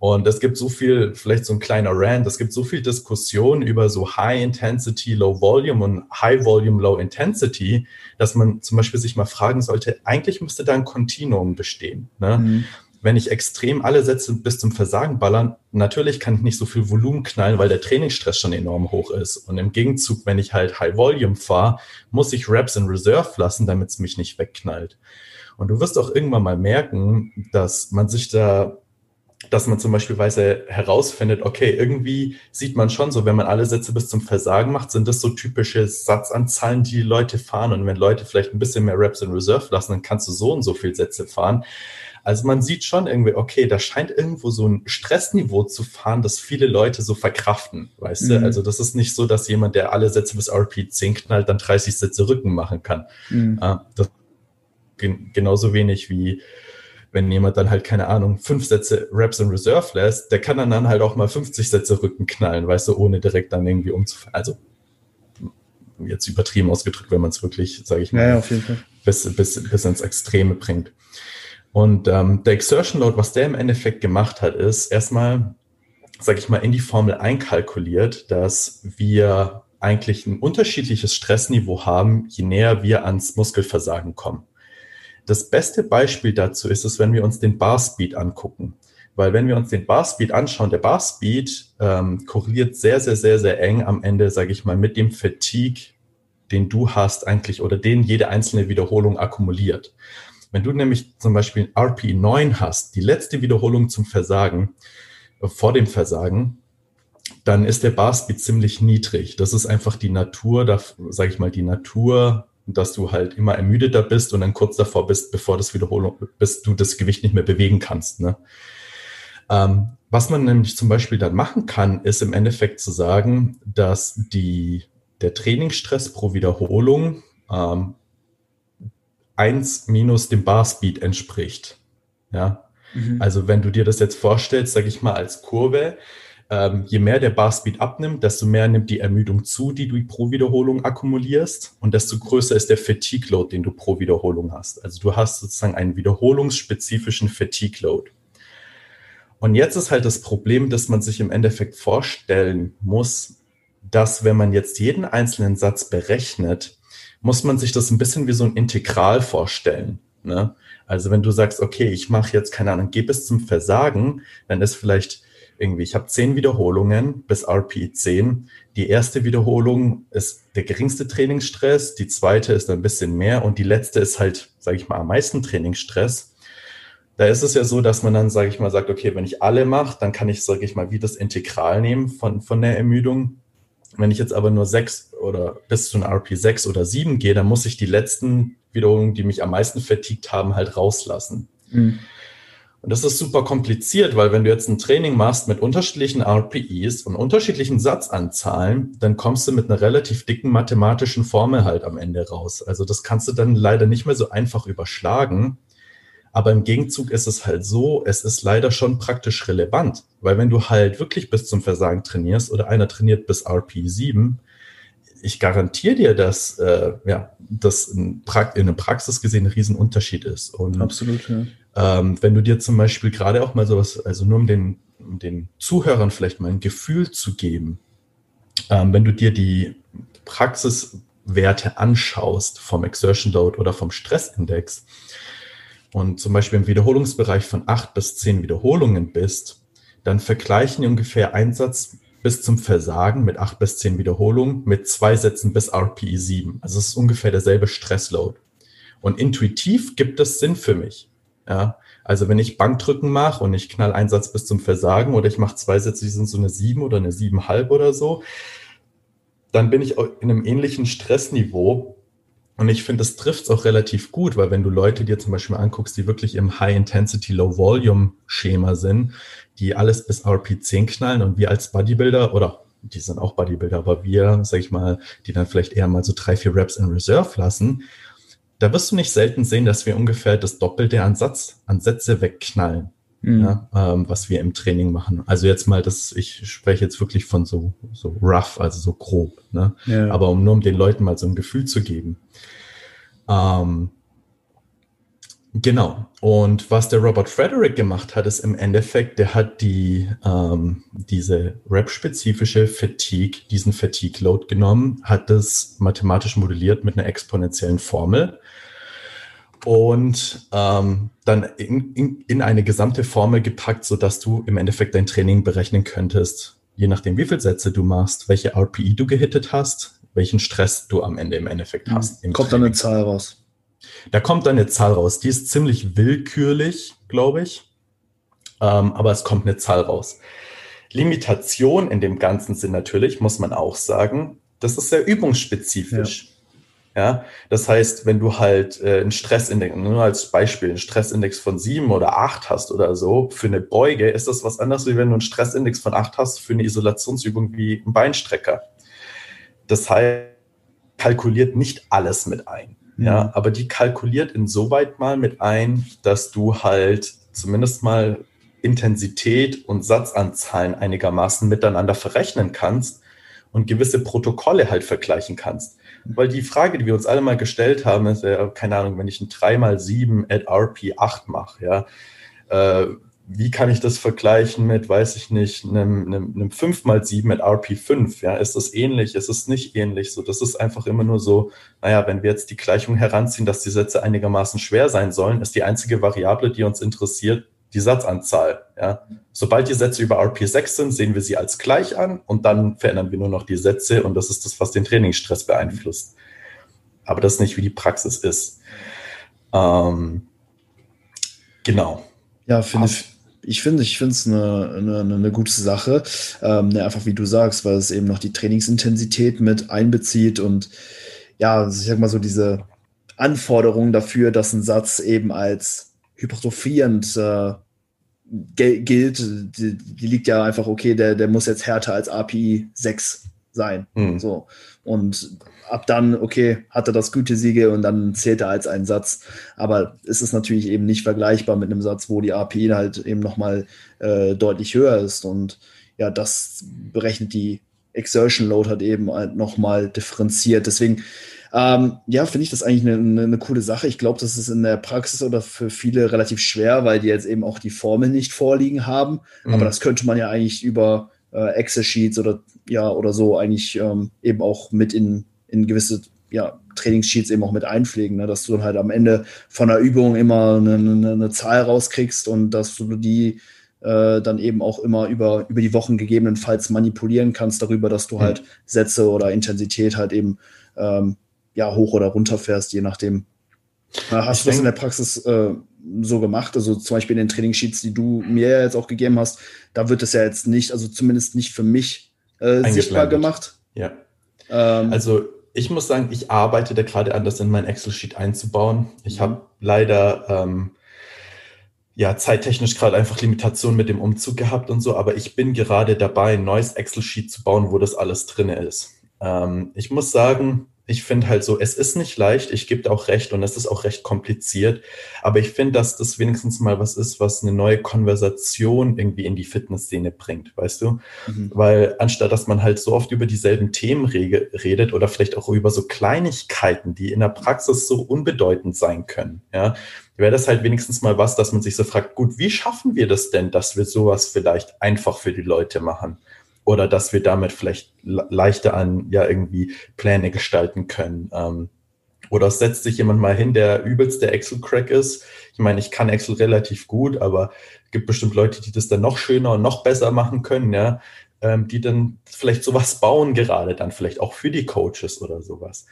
Und es gibt so viel, vielleicht so ein kleiner Rand, es gibt so viel Diskussion über so High Intensity, Low Volume und High Volume, Low Intensity, dass man zum Beispiel sich mal fragen sollte, eigentlich müsste da ein Kontinuum bestehen. Ne? Mhm wenn ich extrem alle Sätze bis zum Versagen ballern, natürlich kann ich nicht so viel Volumen knallen, weil der Trainingsstress schon enorm hoch ist. Und im Gegenzug, wenn ich halt High Volume fahre, muss ich Reps in Reserve lassen, damit es mich nicht wegknallt. Und du wirst auch irgendwann mal merken, dass man sich da, dass man zum Beispiel herausfindet, okay, irgendwie sieht man schon so, wenn man alle Sätze bis zum Versagen macht, sind das so typische Satzanzahlen, die, die Leute fahren. Und wenn Leute vielleicht ein bisschen mehr Reps in Reserve lassen, dann kannst du so und so viel Sätze fahren. Also man sieht schon irgendwie, okay, da scheint irgendwo so ein Stressniveau zu fahren, das viele Leute so verkraften, weißt mhm. du? Also das ist nicht so, dass jemand, der alle Sätze bis RP10 knallt, dann 30 Sätze Rücken machen kann. Mhm. Uh, das genauso wenig wie wenn jemand dann halt, keine Ahnung, fünf Sätze Reps in Reserve lässt, der kann dann, dann halt auch mal 50 Sätze Rücken knallen, weißt du, ohne direkt dann irgendwie umzufallen. Also jetzt übertrieben ausgedrückt, wenn man es wirklich, sage ich mal, ja, bis, bis, bis ins Extreme bringt. Und ähm, der Exertion Load, was der im Endeffekt gemacht hat, ist erstmal, sage ich mal, in die Formel einkalkuliert, dass wir eigentlich ein unterschiedliches Stressniveau haben, je näher wir ans Muskelversagen kommen. Das beste Beispiel dazu ist es, wenn wir uns den Bar Speed angucken. Weil wenn wir uns den Bar Speed anschauen, der Bar Speed ähm, korreliert sehr, sehr, sehr, sehr eng am Ende, sage ich mal, mit dem Fatigue, den du hast eigentlich oder den jede einzelne Wiederholung akkumuliert. Wenn du nämlich zum Beispiel RP9 hast, die letzte Wiederholung zum Versagen, äh, vor dem Versagen, dann ist der Barspeed ziemlich niedrig. Das ist einfach die Natur, da sage ich mal, die Natur, dass du halt immer ermüdeter bist und dann kurz davor bist, bevor das Wiederholung, bis du das Gewicht nicht mehr bewegen kannst. Ne? Ähm, was man nämlich zum Beispiel dann machen kann, ist im Endeffekt zu sagen, dass die, der Trainingsstress pro Wiederholung ähm, 1 minus dem Barspeed entspricht. Ja. Mhm. Also wenn du dir das jetzt vorstellst, sage ich mal als Kurve, ähm, je mehr der Barspeed abnimmt, desto mehr nimmt die Ermüdung zu, die du pro Wiederholung akkumulierst und desto größer ist der Fatigue Load, den du pro Wiederholung hast. Also du hast sozusagen einen wiederholungsspezifischen Fatigue Load. Und jetzt ist halt das Problem, dass man sich im Endeffekt vorstellen muss, dass wenn man jetzt jeden einzelnen Satz berechnet, muss man sich das ein bisschen wie so ein Integral vorstellen. Ne? Also wenn du sagst, okay, ich mache jetzt, keine Ahnung, geh bis zum Versagen, dann ist vielleicht irgendwie, ich habe zehn Wiederholungen bis RP 10. Die erste Wiederholung ist der geringste Trainingsstress, die zweite ist ein bisschen mehr und die letzte ist halt, sage ich mal, am meisten Trainingsstress. Da ist es ja so, dass man dann, sage ich mal, sagt, okay, wenn ich alle mache, dann kann ich, sage ich mal, wie das Integral nehmen von, von der Ermüdung. Wenn ich jetzt aber nur sechs oder bis zu einer RP 6 oder 7 gehe, dann muss ich die letzten Wiederholungen, die mich am meisten vertiegt haben, halt rauslassen. Mhm. Und das ist super kompliziert, weil wenn du jetzt ein Training machst mit unterschiedlichen RPEs und unterschiedlichen Satzanzahlen, dann kommst du mit einer relativ dicken mathematischen Formel halt am Ende raus. Also das kannst du dann leider nicht mehr so einfach überschlagen. Aber im Gegenzug ist es halt so, es ist leider schon praktisch relevant, weil wenn du halt wirklich bis zum Versagen trainierst oder einer trainiert bis RP 7, ich garantiere dir, dass äh, ja, das in, pra in der Praxis gesehen ein Riesenunterschied ist. Und, Absolut, ja. Ähm, wenn du dir zum Beispiel gerade auch mal sowas, also nur um den, um den Zuhörern vielleicht mal ein Gefühl zu geben, ähm, wenn du dir die Praxiswerte anschaust vom Exertion Load oder vom Stressindex und zum Beispiel im Wiederholungsbereich von acht bis zehn Wiederholungen bist, dann vergleichen ungefähr Einsatz bis zum Versagen mit acht bis zehn Wiederholungen mit zwei Sätzen bis RPE 7. Also es ist ungefähr derselbe Stressload. Und intuitiv gibt es Sinn für mich. Ja, also wenn ich Bankdrücken mache und ich knall einen Satz bis zum Versagen oder ich mache zwei Sätze, die sind so eine sieben oder eine siebenhalb oder so, dann bin ich in einem ähnlichen Stressniveau. Und ich finde, das trifft es auch relativ gut, weil wenn du Leute dir zum Beispiel anguckst, die wirklich im High-Intensity, Low-Volume-Schema sind, die alles bis RP10 knallen und wir als Bodybuilder oder die sind auch Bodybuilder, aber wir, sag ich mal, die dann vielleicht eher mal so drei, vier Reps in Reserve lassen, da wirst du nicht selten sehen, dass wir ungefähr das Doppelte an, an Sätze wegknallen, mhm. ja, ähm, was wir im Training machen. Also jetzt mal, das, ich spreche jetzt wirklich von so, so rough, also so grob, ne? Ja. Aber um nur um den Leuten mal so ein Gefühl zu geben. Ähm, Genau. Und was der Robert Frederick gemacht hat, ist im Endeffekt, der hat die, ähm, diese Rap-spezifische Fatigue, diesen Fatigue-Load genommen, hat das mathematisch modelliert mit einer exponentiellen Formel und ähm, dann in, in, in eine gesamte Formel gepackt, sodass du im Endeffekt dein Training berechnen könntest, je nachdem, wie viele Sätze du machst, welche RPE du gehittet hast, welchen Stress du am Ende im Endeffekt hast. Kommt Training. dann eine Zahl raus. Da kommt dann eine Zahl raus. Die ist ziemlich willkürlich, glaube ich. Ähm, aber es kommt eine Zahl raus. Limitation in dem Ganzen sind natürlich, muss man auch sagen, das ist sehr übungsspezifisch. Ja. Ja, das heißt, wenn du halt äh, einen Stressindex, nur als Beispiel, einen Stressindex von sieben oder acht hast oder so, für eine Beuge ist das was anderes, wie wenn du einen Stressindex von acht hast für eine Isolationsübung wie ein Beinstrecker. Das heißt, kalkuliert nicht alles mit ein. Ja, mhm. aber die kalkuliert insoweit mal mit ein, dass du halt zumindest mal Intensität und Satzanzahlen einigermaßen miteinander verrechnen kannst und gewisse Protokolle halt vergleichen kannst. Weil die Frage, die wir uns alle mal gestellt haben, ist, ja, keine Ahnung, wenn ich ein 3x7 at RP8 mache, ja, äh, wie kann ich das vergleichen mit, weiß ich nicht, einem, einem, einem 5x7 mit RP5? Ja, ist das ähnlich? Ist es nicht ähnlich? So, das ist einfach immer nur so, naja, wenn wir jetzt die Gleichung heranziehen, dass die Sätze einigermaßen schwer sein sollen, ist die einzige Variable, die uns interessiert, die Satzanzahl. Ja. Sobald die Sätze über RP6 sind, sehen wir sie als gleich an und dann verändern wir nur noch die Sätze und das ist das, was den Trainingsstress beeinflusst. Aber das ist nicht, wie die Praxis ist. Ähm, genau. Ja, finde ich ich finde, ich finde es eine, eine, eine gute Sache. Ähm, ne, einfach wie du sagst, weil es eben noch die Trainingsintensität mit einbezieht und ja, ich sag mal so diese Anforderungen dafür, dass ein Satz eben als hypertrophierend äh, gilt, die, die, liegt ja einfach, okay, der, der muss jetzt härter als API 6 sein. Mhm. So. Und ab dann, okay, hat er das Gütesiegel und dann zählt er als einen Satz. Aber es ist natürlich eben nicht vergleichbar mit einem Satz, wo die API halt eben nochmal äh, deutlich höher ist. Und ja, das berechnet die Exertion Load halt eben halt nochmal differenziert. Deswegen, ähm, ja, finde ich das eigentlich eine, eine coole Sache. Ich glaube, das ist in der Praxis oder für viele relativ schwer, weil die jetzt eben auch die Formel nicht vorliegen haben. Mhm. Aber das könnte man ja eigentlich über äh, Excel-Sheets oder ja oder so eigentlich ähm, eben auch mit in in gewisse ja, Trainingssheets eben auch mit einpflegen, ne? dass du dann halt am Ende von der Übung immer eine, eine, eine Zahl rauskriegst und dass du die äh, dann eben auch immer über, über die Wochen gegebenenfalls manipulieren kannst darüber, dass du mhm. halt Sätze oder Intensität halt eben ähm, ja hoch oder runter fährst, je nachdem. Hast ich du das in der Praxis äh, so gemacht? Also zum Beispiel in den Trainingssheets, die du mir jetzt auch gegeben hast, da wird es ja jetzt nicht, also zumindest nicht für mich äh, sichtbar gemacht. Ja. Ähm, also ich muss sagen, ich arbeite da gerade an, das in mein Excel-Sheet einzubauen. Ich habe leider ähm, ja, zeittechnisch gerade einfach Limitationen mit dem Umzug gehabt und so, aber ich bin gerade dabei, ein neues Excel-Sheet zu bauen, wo das alles drin ist. Ähm, ich muss sagen, ich finde halt so, es ist nicht leicht, ich gebe auch recht und es ist auch recht kompliziert, aber ich finde, dass das wenigstens mal was ist, was eine neue Konversation irgendwie in die Fitnessszene bringt, weißt du? Mhm. Weil anstatt, dass man halt so oft über dieselben Themen redet oder vielleicht auch über so Kleinigkeiten, die in der Praxis so unbedeutend sein können, ja, wäre das halt wenigstens mal was, dass man sich so fragt, gut, wie schaffen wir das denn, dass wir sowas vielleicht einfach für die Leute machen? Oder dass wir damit vielleicht leichter an ja irgendwie Pläne gestalten können. Ähm, oder es setzt sich jemand mal hin, der übelste Excel-Crack ist. Ich meine, ich kann Excel relativ gut, aber es gibt bestimmt Leute, die das dann noch schöner und noch besser machen können, ja, ähm, die dann vielleicht sowas bauen gerade dann vielleicht auch für die Coaches oder sowas.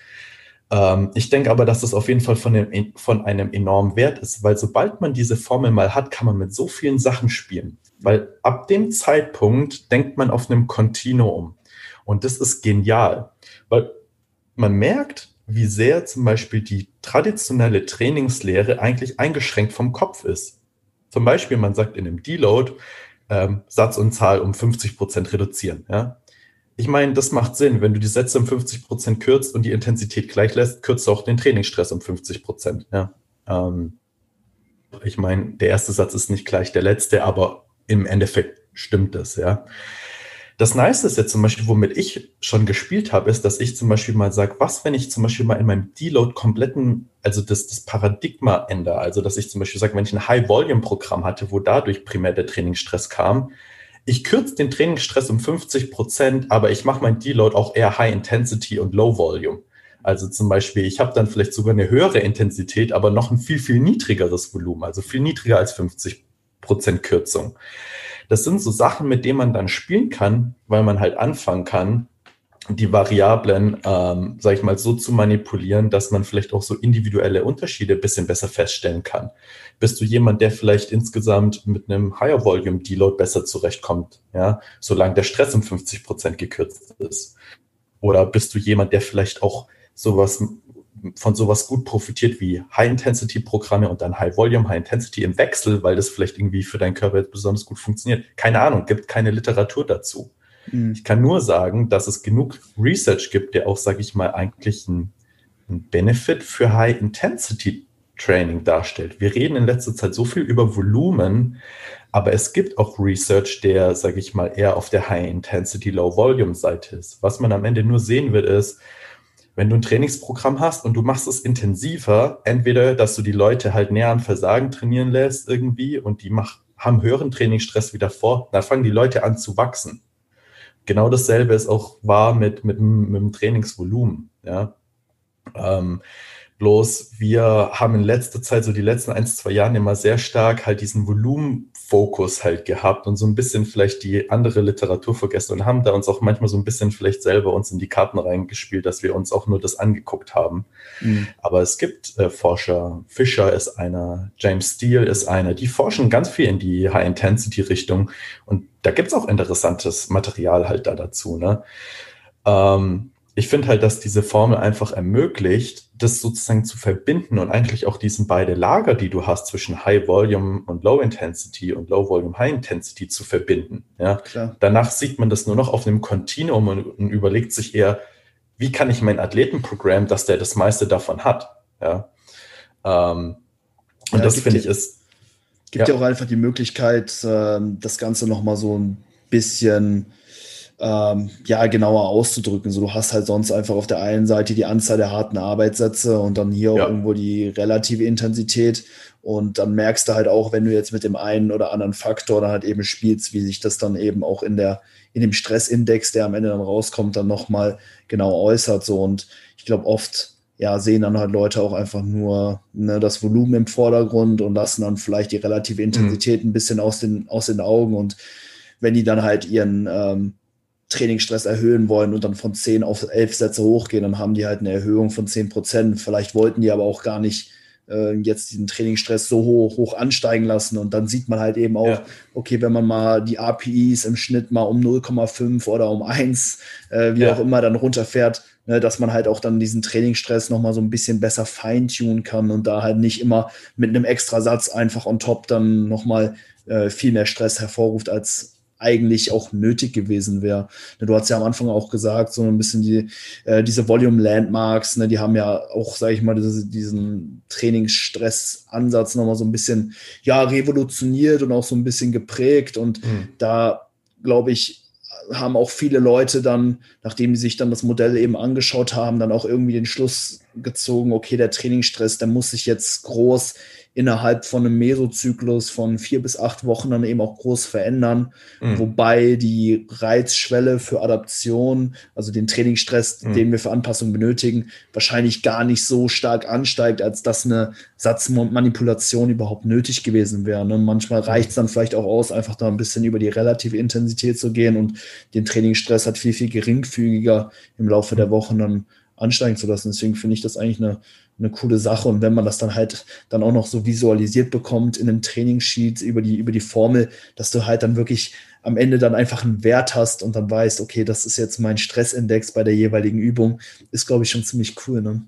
Ähm, ich denke aber, dass das auf jeden Fall von, dem, von einem enormen Wert ist, weil sobald man diese Formel mal hat, kann man mit so vielen Sachen spielen. Weil ab dem Zeitpunkt denkt man auf einem Kontinuum. Und das ist genial, weil man merkt, wie sehr zum Beispiel die traditionelle Trainingslehre eigentlich eingeschränkt vom Kopf ist. Zum Beispiel, man sagt in einem Deload, ähm, Satz und Zahl um 50 Prozent reduzieren. Ja? Ich meine, das macht Sinn. Wenn du die Sätze um 50 Prozent kürzt und die Intensität gleich lässt, kürzt du auch den Trainingsstress um 50 Prozent. Ja? Ähm, ich meine, der erste Satz ist nicht gleich der letzte, aber im Endeffekt stimmt das, ja. Das Nice ist jetzt zum Beispiel, womit ich schon gespielt habe, ist, dass ich zum Beispiel mal sage, was, wenn ich zum Beispiel mal in meinem Deload kompletten, also das, das Paradigma ändere, also dass ich zum Beispiel sage, wenn ich ein High-Volume-Programm hatte, wo dadurch primär der Trainingsstress kam, ich kürze den Trainingsstress um 50 Prozent, aber ich mache mein Deload auch eher High Intensity und Low Volume. Also zum Beispiel, ich habe dann vielleicht sogar eine höhere Intensität, aber noch ein viel, viel niedrigeres Volumen, also viel niedriger als 50 Prozent Kürzung. Das sind so Sachen, mit denen man dann spielen kann, weil man halt anfangen kann, die Variablen, ähm, sage ich mal, so zu manipulieren, dass man vielleicht auch so individuelle Unterschiede ein bisschen besser feststellen kann. Bist du jemand, der vielleicht insgesamt mit einem Higher Volume Deload besser zurechtkommt, ja, solange der Stress um 50 Prozent gekürzt ist? Oder bist du jemand, der vielleicht auch sowas von sowas gut profitiert wie High-Intensity-Programme und dann High-Volume, High-Intensity im Wechsel, weil das vielleicht irgendwie für deinen Körper jetzt besonders gut funktioniert. Keine Ahnung, gibt keine Literatur dazu. Mhm. Ich kann nur sagen, dass es genug Research gibt, der auch, sage ich mal, eigentlich ein, Benefit für High-Intensity-Training darstellt. Wir reden in letzter Zeit so viel über Volumen, aber es gibt auch Research, der, sage ich mal, eher auf der High-Intensity, Low-Volume-Seite ist. Was man am Ende nur sehen wird, ist, wenn du ein Trainingsprogramm hast und du machst es intensiver, entweder, dass du die Leute halt näher an Versagen trainieren lässt irgendwie und die mach, haben höheren Trainingsstress wie davor, dann fangen die Leute an zu wachsen. Genau dasselbe ist auch wahr mit, mit, mit dem Trainingsvolumen. Ja. Ähm, bloß wir haben in letzter Zeit, so die letzten ein, zwei Jahren immer sehr stark halt diesen Volumen Fokus halt gehabt und so ein bisschen vielleicht die andere Literatur vergessen und haben da uns auch manchmal so ein bisschen vielleicht selber uns in die Karten reingespielt, dass wir uns auch nur das angeguckt haben. Mhm. Aber es gibt äh, Forscher, Fischer ist einer, James Steele ist einer, die forschen ganz viel in die High-Intensity-Richtung und da gibt's auch interessantes Material halt da dazu. Ne? Ähm, ich finde halt, dass diese Formel einfach ermöglicht, das sozusagen zu verbinden und eigentlich auch diesen beide Lager, die du hast zwischen High Volume und Low Intensity und Low Volume High Intensity zu verbinden. Ja, Klar. danach sieht man das nur noch auf einem Kontinuum und, und überlegt sich eher, wie kann ich mein Athletenprogramm, dass der das meiste davon hat. Ja, ähm, und ja, das finde ich ist gibt ja. ja auch einfach die Möglichkeit, ähm, das Ganze noch mal so ein bisschen ähm, ja, genauer auszudrücken. So, du hast halt sonst einfach auf der einen Seite die Anzahl der harten Arbeitssätze und dann hier ja. irgendwo die relative Intensität. Und dann merkst du halt auch, wenn du jetzt mit dem einen oder anderen Faktor dann halt eben spielst, wie sich das dann eben auch in der, in dem Stressindex, der am Ende dann rauskommt, dann nochmal genau äußert. So, und ich glaube, oft ja, sehen dann halt Leute auch einfach nur ne, das Volumen im Vordergrund und lassen dann vielleicht die relative Intensität mhm. ein bisschen aus den, aus den Augen. Und wenn die dann halt ihren ähm, Trainingsstress erhöhen wollen und dann von 10 auf 11 Sätze hochgehen, dann haben die halt eine Erhöhung von 10 Prozent. Vielleicht wollten die aber auch gar nicht äh, jetzt diesen Trainingsstress so hoch, hoch ansteigen lassen. Und dann sieht man halt eben auch, ja. okay, wenn man mal die APIs im Schnitt mal um 0,5 oder um 1, äh, wie ja. auch immer, dann runterfährt, ne, dass man halt auch dann diesen Trainingsstress nochmal so ein bisschen besser feintunen kann und da halt nicht immer mit einem extra Satz einfach on top dann nochmal äh, viel mehr Stress hervorruft, als eigentlich auch nötig gewesen wäre. Du hast ja am Anfang auch gesagt, so ein bisschen die, äh, diese Volume Landmarks, ne, die haben ja auch, sage ich mal, diese, diesen Trainingsstress-Ansatz nochmal so ein bisschen, ja, revolutioniert und auch so ein bisschen geprägt. Und mhm. da, glaube ich, haben auch viele Leute dann, nachdem sie sich dann das Modell eben angeschaut haben, dann auch irgendwie den Schluss gezogen, okay, der Trainingsstress, der muss sich jetzt groß innerhalb von einem Mesozyklus von vier bis acht Wochen dann eben auch groß verändern, mhm. wobei die Reizschwelle für Adaption, also den Trainingsstress, mhm. den wir für Anpassung benötigen, wahrscheinlich gar nicht so stark ansteigt, als dass eine Satzmanipulation überhaupt nötig gewesen wäre. Ne? Manchmal mhm. reicht es dann vielleicht auch aus, einfach da ein bisschen über die relative Intensität zu gehen und den Trainingsstress hat viel, viel geringfügiger im Laufe der Wochen dann ansteigen zu lassen. Deswegen finde ich das eigentlich eine eine coole Sache. Und wenn man das dann halt dann auch noch so visualisiert bekommt in einem Trainingssheet über die, über die Formel, dass du halt dann wirklich am Ende dann einfach einen Wert hast und dann weißt, okay, das ist jetzt mein Stressindex bei der jeweiligen Übung, ist, glaube ich, schon ziemlich cool. Ne?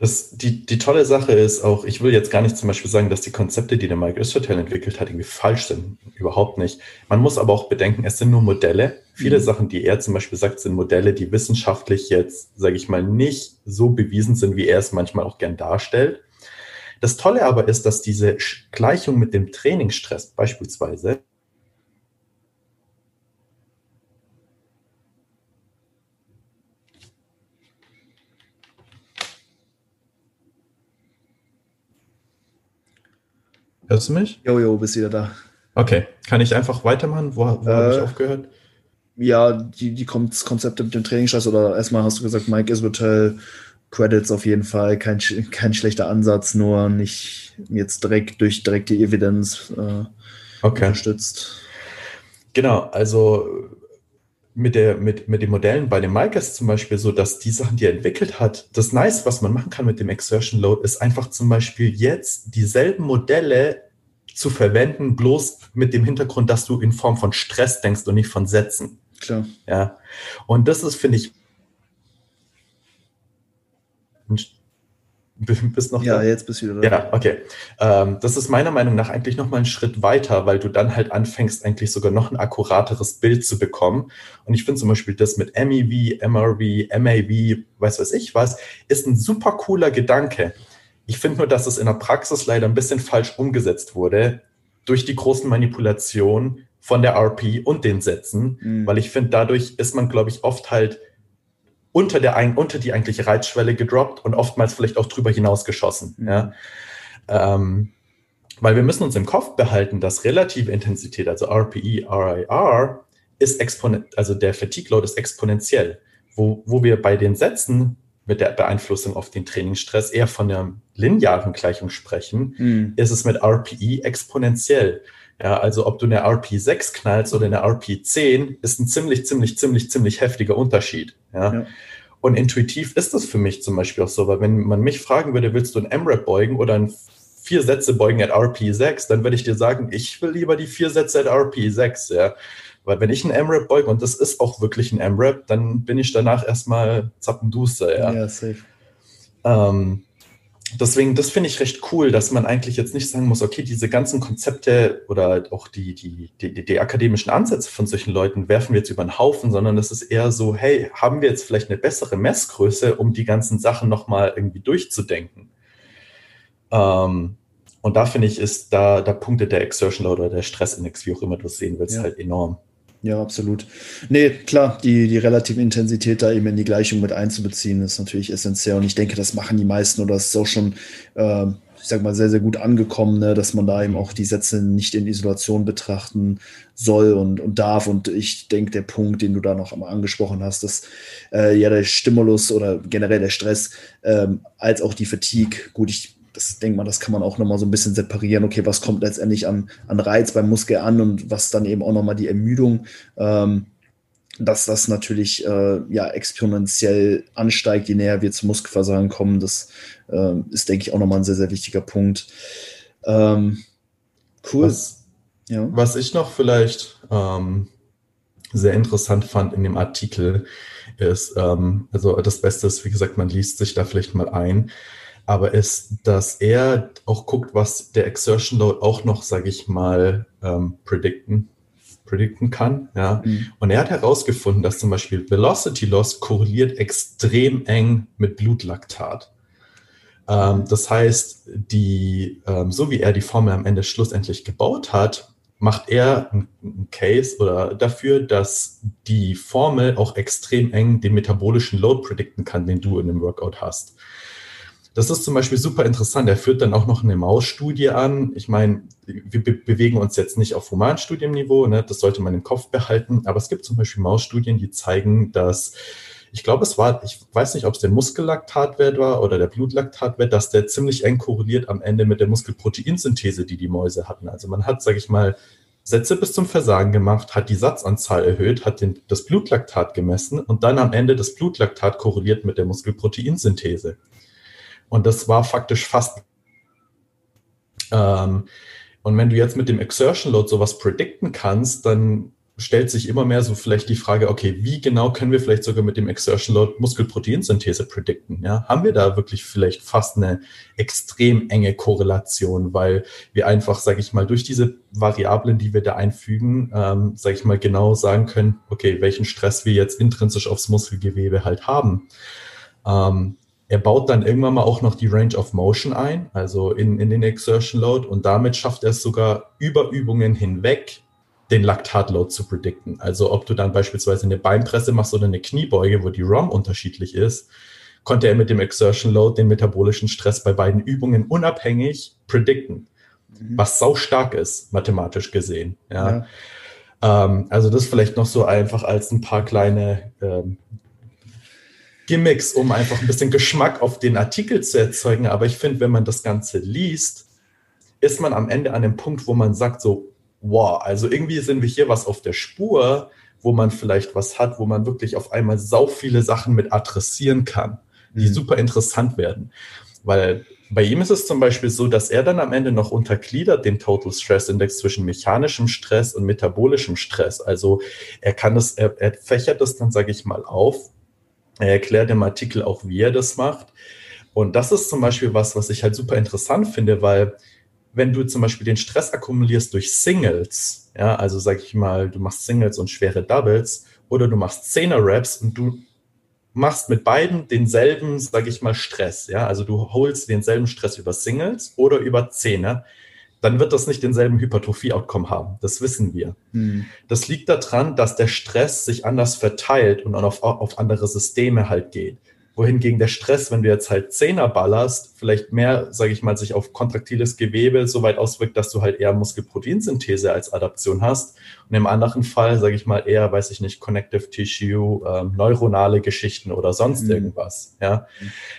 Das, die, die tolle Sache ist auch, ich will jetzt gar nicht zum Beispiel sagen, dass die Konzepte, die der Mike Östertel entwickelt hat, irgendwie falsch sind. Überhaupt nicht. Man muss aber auch bedenken, es sind nur Modelle. Viele mhm. Sachen, die er zum Beispiel sagt, sind Modelle, die wissenschaftlich jetzt, sage ich mal, nicht so bewiesen sind, wie er es manchmal auch gern darstellt. Das Tolle aber ist, dass diese Gleichung mit dem Trainingsstress beispielsweise Hörst du mich? Jojo, bist wieder da. Okay, kann ich einfach weitermachen? Wo, wo äh, habe ich aufgehört? Ja, die, die Konzepte mit dem Trainingsstress oder erstmal hast du gesagt, Mike Isbertel, Credits auf jeden Fall, kein, kein schlechter Ansatz, nur nicht jetzt direkt durch direkte Evidenz äh, okay. unterstützt. Genau, also mit, der, mit, mit den Modellen bei dem Mike ist zum Beispiel so, dass die Sachen, die er entwickelt hat, das Nice, was man machen kann mit dem Exertion Load, ist einfach zum Beispiel jetzt dieselben Modelle zu verwenden, bloß mit dem Hintergrund, dass du in Form von Stress denkst und nicht von Sätzen. Klar. Ja. Und das ist, finde ich, bist noch ja, da? jetzt bist du wieder. Ja, okay. Ähm, das ist meiner Meinung nach eigentlich noch mal ein Schritt weiter, weil du dann halt anfängst, eigentlich sogar noch ein akkurateres Bild zu bekommen. Und ich finde zum Beispiel das mit MEV, MRV, MAV, weiß was ich was, ist ein super cooler Gedanke. Ich finde nur, dass es in der Praxis leider ein bisschen falsch umgesetzt wurde durch die großen Manipulationen von der RP und den Sätzen, mhm. weil ich finde, dadurch ist man, glaube ich, oft halt unter, der, unter die eigentliche Reizschwelle gedroppt und oftmals vielleicht auch drüber hinaus geschossen. Mhm. Ja? Ähm, weil wir müssen uns im Kopf behalten, dass relative Intensität, also RPE, RIR, ist exponent, also der Fatigue Load ist exponentiell. Wo, wo wir bei den Sätzen mit der Beeinflussung auf den Trainingsstress eher von der linearen Gleichung sprechen, mhm. ist es mit RPE exponentiell. Ja, also ob du eine RP6 knallst oder eine RP10, ist ein ziemlich, ziemlich, ziemlich, ziemlich heftiger Unterschied. Ja? ja. Und intuitiv ist das für mich zum Beispiel auch so, weil wenn man mich fragen würde, willst du ein M-Rap beugen oder ein vier Sätze beugen at RP6, dann würde ich dir sagen, ich will lieber die vier Sätze at RP6, ja. Weil wenn ich ein M-Rap beuge, und das ist auch wirklich ein M-Rap, dann bin ich danach erstmal zappenduster, ja. Ja, safe. Ähm, deswegen, das finde ich recht cool, dass man eigentlich jetzt nicht sagen muss, okay, diese ganzen Konzepte oder auch die, die, die, die akademischen Ansätze von solchen Leuten werfen wir jetzt über den Haufen, sondern das ist eher so, hey, haben wir jetzt vielleicht eine bessere Messgröße, um die ganzen Sachen nochmal irgendwie durchzudenken? Ähm, und da finde ich, ist da, da Punkte der Exertion Load oder der Stressindex, wie auch immer du es sehen willst, ja. halt enorm. Ja, absolut. Nee, klar, die, die relative Intensität da eben in die Gleichung mit einzubeziehen, ist natürlich essentiell. Und ich denke, das machen die meisten oder es ist auch schon, äh, ich sag mal, sehr, sehr gut angekommen, ne, dass man da eben auch die Sätze nicht in Isolation betrachten soll und, und darf. Und ich denke, der Punkt, den du da noch einmal angesprochen hast, dass äh, ja der Stimulus oder generell der Stress ähm, als auch die Fatigue, gut, ich das denkt man, das kann man auch nochmal so ein bisschen separieren. Okay, was kommt letztendlich an, an Reiz beim Muskel an und was dann eben auch nochmal die Ermüdung ähm, dass das natürlich äh, ja exponentiell ansteigt, je näher wir zum Muskelversagen kommen. Das äh, ist, denke ich, auch nochmal ein sehr, sehr wichtiger Punkt. Ähm, cool. Was, ja. was ich noch vielleicht ähm, sehr interessant fand in dem Artikel, ist, ähm, also das Beste ist, wie gesagt, man liest sich da vielleicht mal ein, aber ist, dass er auch guckt, was der Exertion Load auch noch, sage ich mal, ähm, predikten, predikten kann. Ja? Mhm. Und er hat herausgefunden, dass zum Beispiel Velocity Loss korreliert extrem eng mit Blutlaktat. Ähm, das heißt, die, ähm, so wie er die Formel am Ende schlussendlich gebaut hat, macht er einen Case oder dafür, dass die Formel auch extrem eng den metabolischen Load predikten kann, den du in dem Workout hast. Das ist zum Beispiel super interessant. Er führt dann auch noch eine Mausstudie an. Ich meine, wir be bewegen uns jetzt nicht auf Humanstudienniveau, ne? das sollte man im Kopf behalten. Aber es gibt zum Beispiel Mausstudien, die zeigen, dass ich glaube, es war, ich weiß nicht, ob es der Muskellaktatwert war oder der Blutlaktatwert, dass der ziemlich eng korreliert am Ende mit der Muskelproteinsynthese, die die Mäuse hatten. Also man hat, sage ich mal, Sätze bis zum Versagen gemacht, hat die Satzanzahl erhöht, hat den, das Blutlaktat gemessen und dann am Ende das Blutlaktat korreliert mit der Muskelproteinsynthese. Und das war faktisch fast. Ähm, und wenn du jetzt mit dem Exertion Load sowas predikten kannst, dann stellt sich immer mehr so vielleicht die Frage, okay, wie genau können wir vielleicht sogar mit dem Exertion Load Muskelproteinsynthese predikten? Ja, haben wir da wirklich vielleicht fast eine extrem enge Korrelation, weil wir einfach, sage ich mal, durch diese Variablen, die wir da einfügen, ähm, sage ich mal, genau sagen können, okay, welchen Stress wir jetzt intrinsisch aufs Muskelgewebe halt haben. Ähm, er baut dann irgendwann mal auch noch die Range of Motion ein, also in, in den Exertion Load und damit schafft er es sogar über Übungen hinweg, den Laktatload zu predikten. Also ob du dann beispielsweise eine Beinpresse machst oder eine Kniebeuge, wo die ROM unterschiedlich ist, konnte er mit dem Exertion Load den metabolischen Stress bei beiden Übungen unabhängig predikten, mhm. was sau stark ist, mathematisch gesehen. Ja. ja. Ähm, also das vielleicht noch so einfach als ein paar kleine ähm, Gimmicks, um einfach ein bisschen Geschmack auf den Artikel zu erzeugen. Aber ich finde, wenn man das Ganze liest, ist man am Ende an dem Punkt, wo man sagt so, wow, also irgendwie sind wir hier was auf der Spur, wo man vielleicht was hat, wo man wirklich auf einmal sau viele Sachen mit adressieren kann, die mhm. super interessant werden. Weil bei ihm ist es zum Beispiel so, dass er dann am Ende noch untergliedert den Total Stress Index zwischen mechanischem Stress und metabolischem Stress. Also er kann das, er, er fächert das dann, sage ich mal, auf. Er erklärt im Artikel auch, wie er das macht. Und das ist zum Beispiel was, was ich halt super interessant finde, weil wenn du zum Beispiel den Stress akkumulierst durch Singles, ja, also sag ich mal, du machst Singles und schwere Doubles oder du machst Zehner-Raps und du machst mit beiden denselben, sag ich mal, Stress, ja, also du holst denselben Stress über Singles oder über Zehner, dann wird das nicht denselben Hypertrophie-Outcome haben. Das wissen wir. Hm. Das liegt daran, dass der Stress sich anders verteilt und auf, auf andere Systeme halt geht wohingegen der Stress, wenn du jetzt halt Zehner ballerst, vielleicht mehr, sage ich mal, sich auf kontraktiles Gewebe so weit auswirkt, dass du halt eher Muskelproteinsynthese als Adaption hast. Und im anderen Fall, sage ich mal, eher, weiß ich nicht, Connective Tissue, ähm, neuronale Geschichten oder sonst mhm. irgendwas. Ja,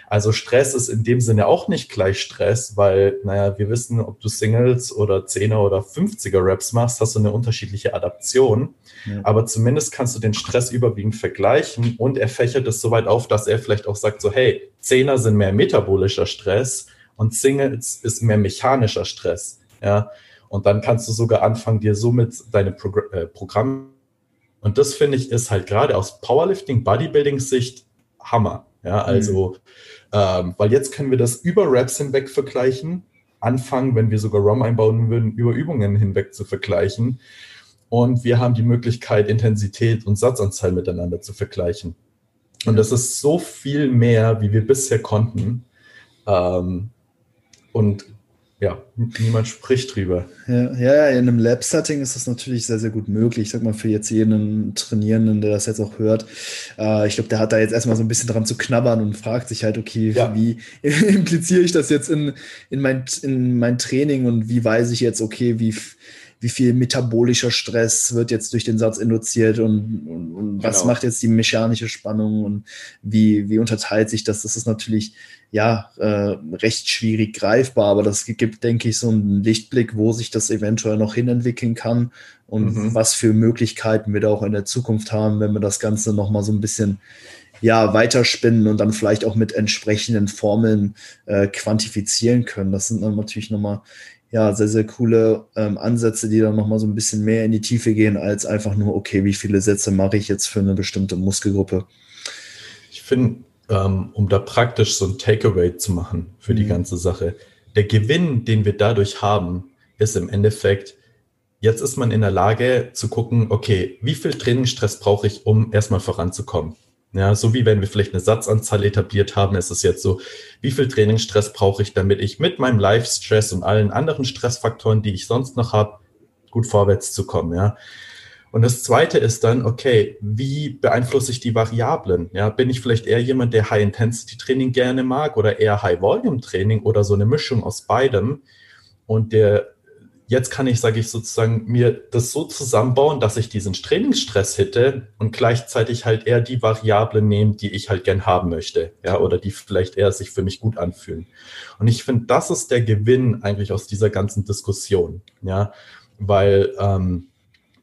also Stress ist in dem Sinne auch nicht gleich Stress, weil, naja, wir wissen, ob du Singles oder Zehner oder 50er Reps machst, hast du eine unterschiedliche Adaption. Ja. Aber zumindest kannst du den Stress überwiegend vergleichen und er fächert es so weit auf, dass er vielleicht auch sagt so, hey, Zehner sind mehr metabolischer Stress und Singles ist mehr mechanischer Stress. Ja, und dann kannst du sogar anfangen, dir somit deine Progr äh, Programme und das finde ich ist halt gerade aus Powerlifting, Bodybuilding Sicht Hammer. Ja, also, mhm. ähm, weil jetzt können wir das über Raps hinweg vergleichen, anfangen, wenn wir sogar ROM einbauen würden, über Übungen hinweg zu vergleichen. Und wir haben die Möglichkeit, Intensität und Satzanzahl miteinander zu vergleichen. Und das ist so viel mehr, wie wir bisher konnten. Ähm, und ja, niemand spricht drüber. Ja, ja, in einem Lab-Setting ist das natürlich sehr, sehr gut möglich. Ich sag mal, für jetzt jeden Trainierenden, der das jetzt auch hört, äh, ich glaube, der hat da jetzt erstmal so ein bisschen dran zu knabbern und fragt sich halt, okay, ja. wie impliziere ich das jetzt in, in, mein, in mein Training und wie weiß ich jetzt, okay, wie, wie viel metabolischer Stress wird jetzt durch den Satz induziert und, und, und was genau. macht jetzt die mechanische Spannung und wie, wie unterteilt sich das? Das ist natürlich ja äh, recht schwierig greifbar, aber das gibt, denke ich, so einen Lichtblick, wo sich das eventuell noch hinentwickeln kann und mhm. was für Möglichkeiten wir da auch in der Zukunft haben, wenn wir das Ganze nochmal so ein bisschen ja, weiterspinnen und dann vielleicht auch mit entsprechenden Formeln äh, quantifizieren können. Das sind dann natürlich nochmal ja, sehr, sehr coole ähm, Ansätze, die dann nochmal so ein bisschen mehr in die Tiefe gehen, als einfach nur, okay, wie viele Sätze mache ich jetzt für eine bestimmte Muskelgruppe. Ich finde, ähm, um da praktisch so ein Takeaway zu machen für mhm. die ganze Sache, der Gewinn, den wir dadurch haben, ist im Endeffekt, jetzt ist man in der Lage zu gucken, okay, wie viel Trainingsstress brauche ich, um erstmal voranzukommen? Ja, so wie wenn wir vielleicht eine Satzanzahl etabliert haben, ist es jetzt so, wie viel Trainingsstress brauche ich, damit ich mit meinem Live-Stress und allen anderen Stressfaktoren, die ich sonst noch habe, gut vorwärts zu kommen, ja. Und das zweite ist dann, okay, wie beeinflusse ich die Variablen? Ja, bin ich vielleicht eher jemand, der High-Intensity-Training gerne mag oder eher High-Volume-Training oder so eine Mischung aus beidem? Und der jetzt kann ich, sage ich sozusagen, mir das so zusammenbauen, dass ich diesen Trainingsstress hätte und gleichzeitig halt eher die Variablen nehmen, die ich halt gern haben möchte, ja, oder die vielleicht eher sich für mich gut anfühlen. Und ich finde, das ist der Gewinn eigentlich aus dieser ganzen Diskussion, ja, weil ähm,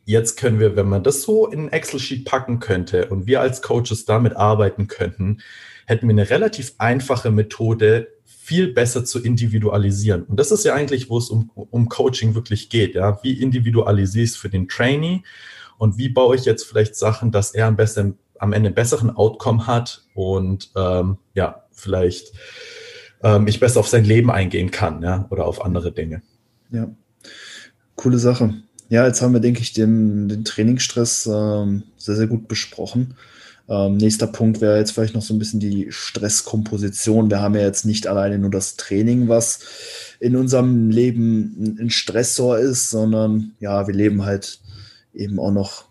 jetzt können wir, wenn man das so in ein Excel-Sheet packen könnte und wir als Coaches damit arbeiten könnten, hätten wir eine relativ einfache Methode, viel besser zu individualisieren. Und das ist ja eigentlich, wo es um, um Coaching wirklich geht. Ja? Wie individualisierst für den Trainee und wie baue ich jetzt vielleicht Sachen, dass er am besten am Ende einen besseren Outcome hat und ähm, ja, vielleicht ähm, ich besser auf sein Leben eingehen kann, ja, oder auf andere Dinge. Ja, coole Sache. Ja, jetzt haben wir, denke ich, den, den Trainingsstress ähm, sehr, sehr gut besprochen. Ähm, nächster Punkt wäre jetzt vielleicht noch so ein bisschen die Stresskomposition. Wir haben ja jetzt nicht alleine nur das Training, was in unserem Leben ein Stressor ist, sondern ja, wir leben halt eben auch noch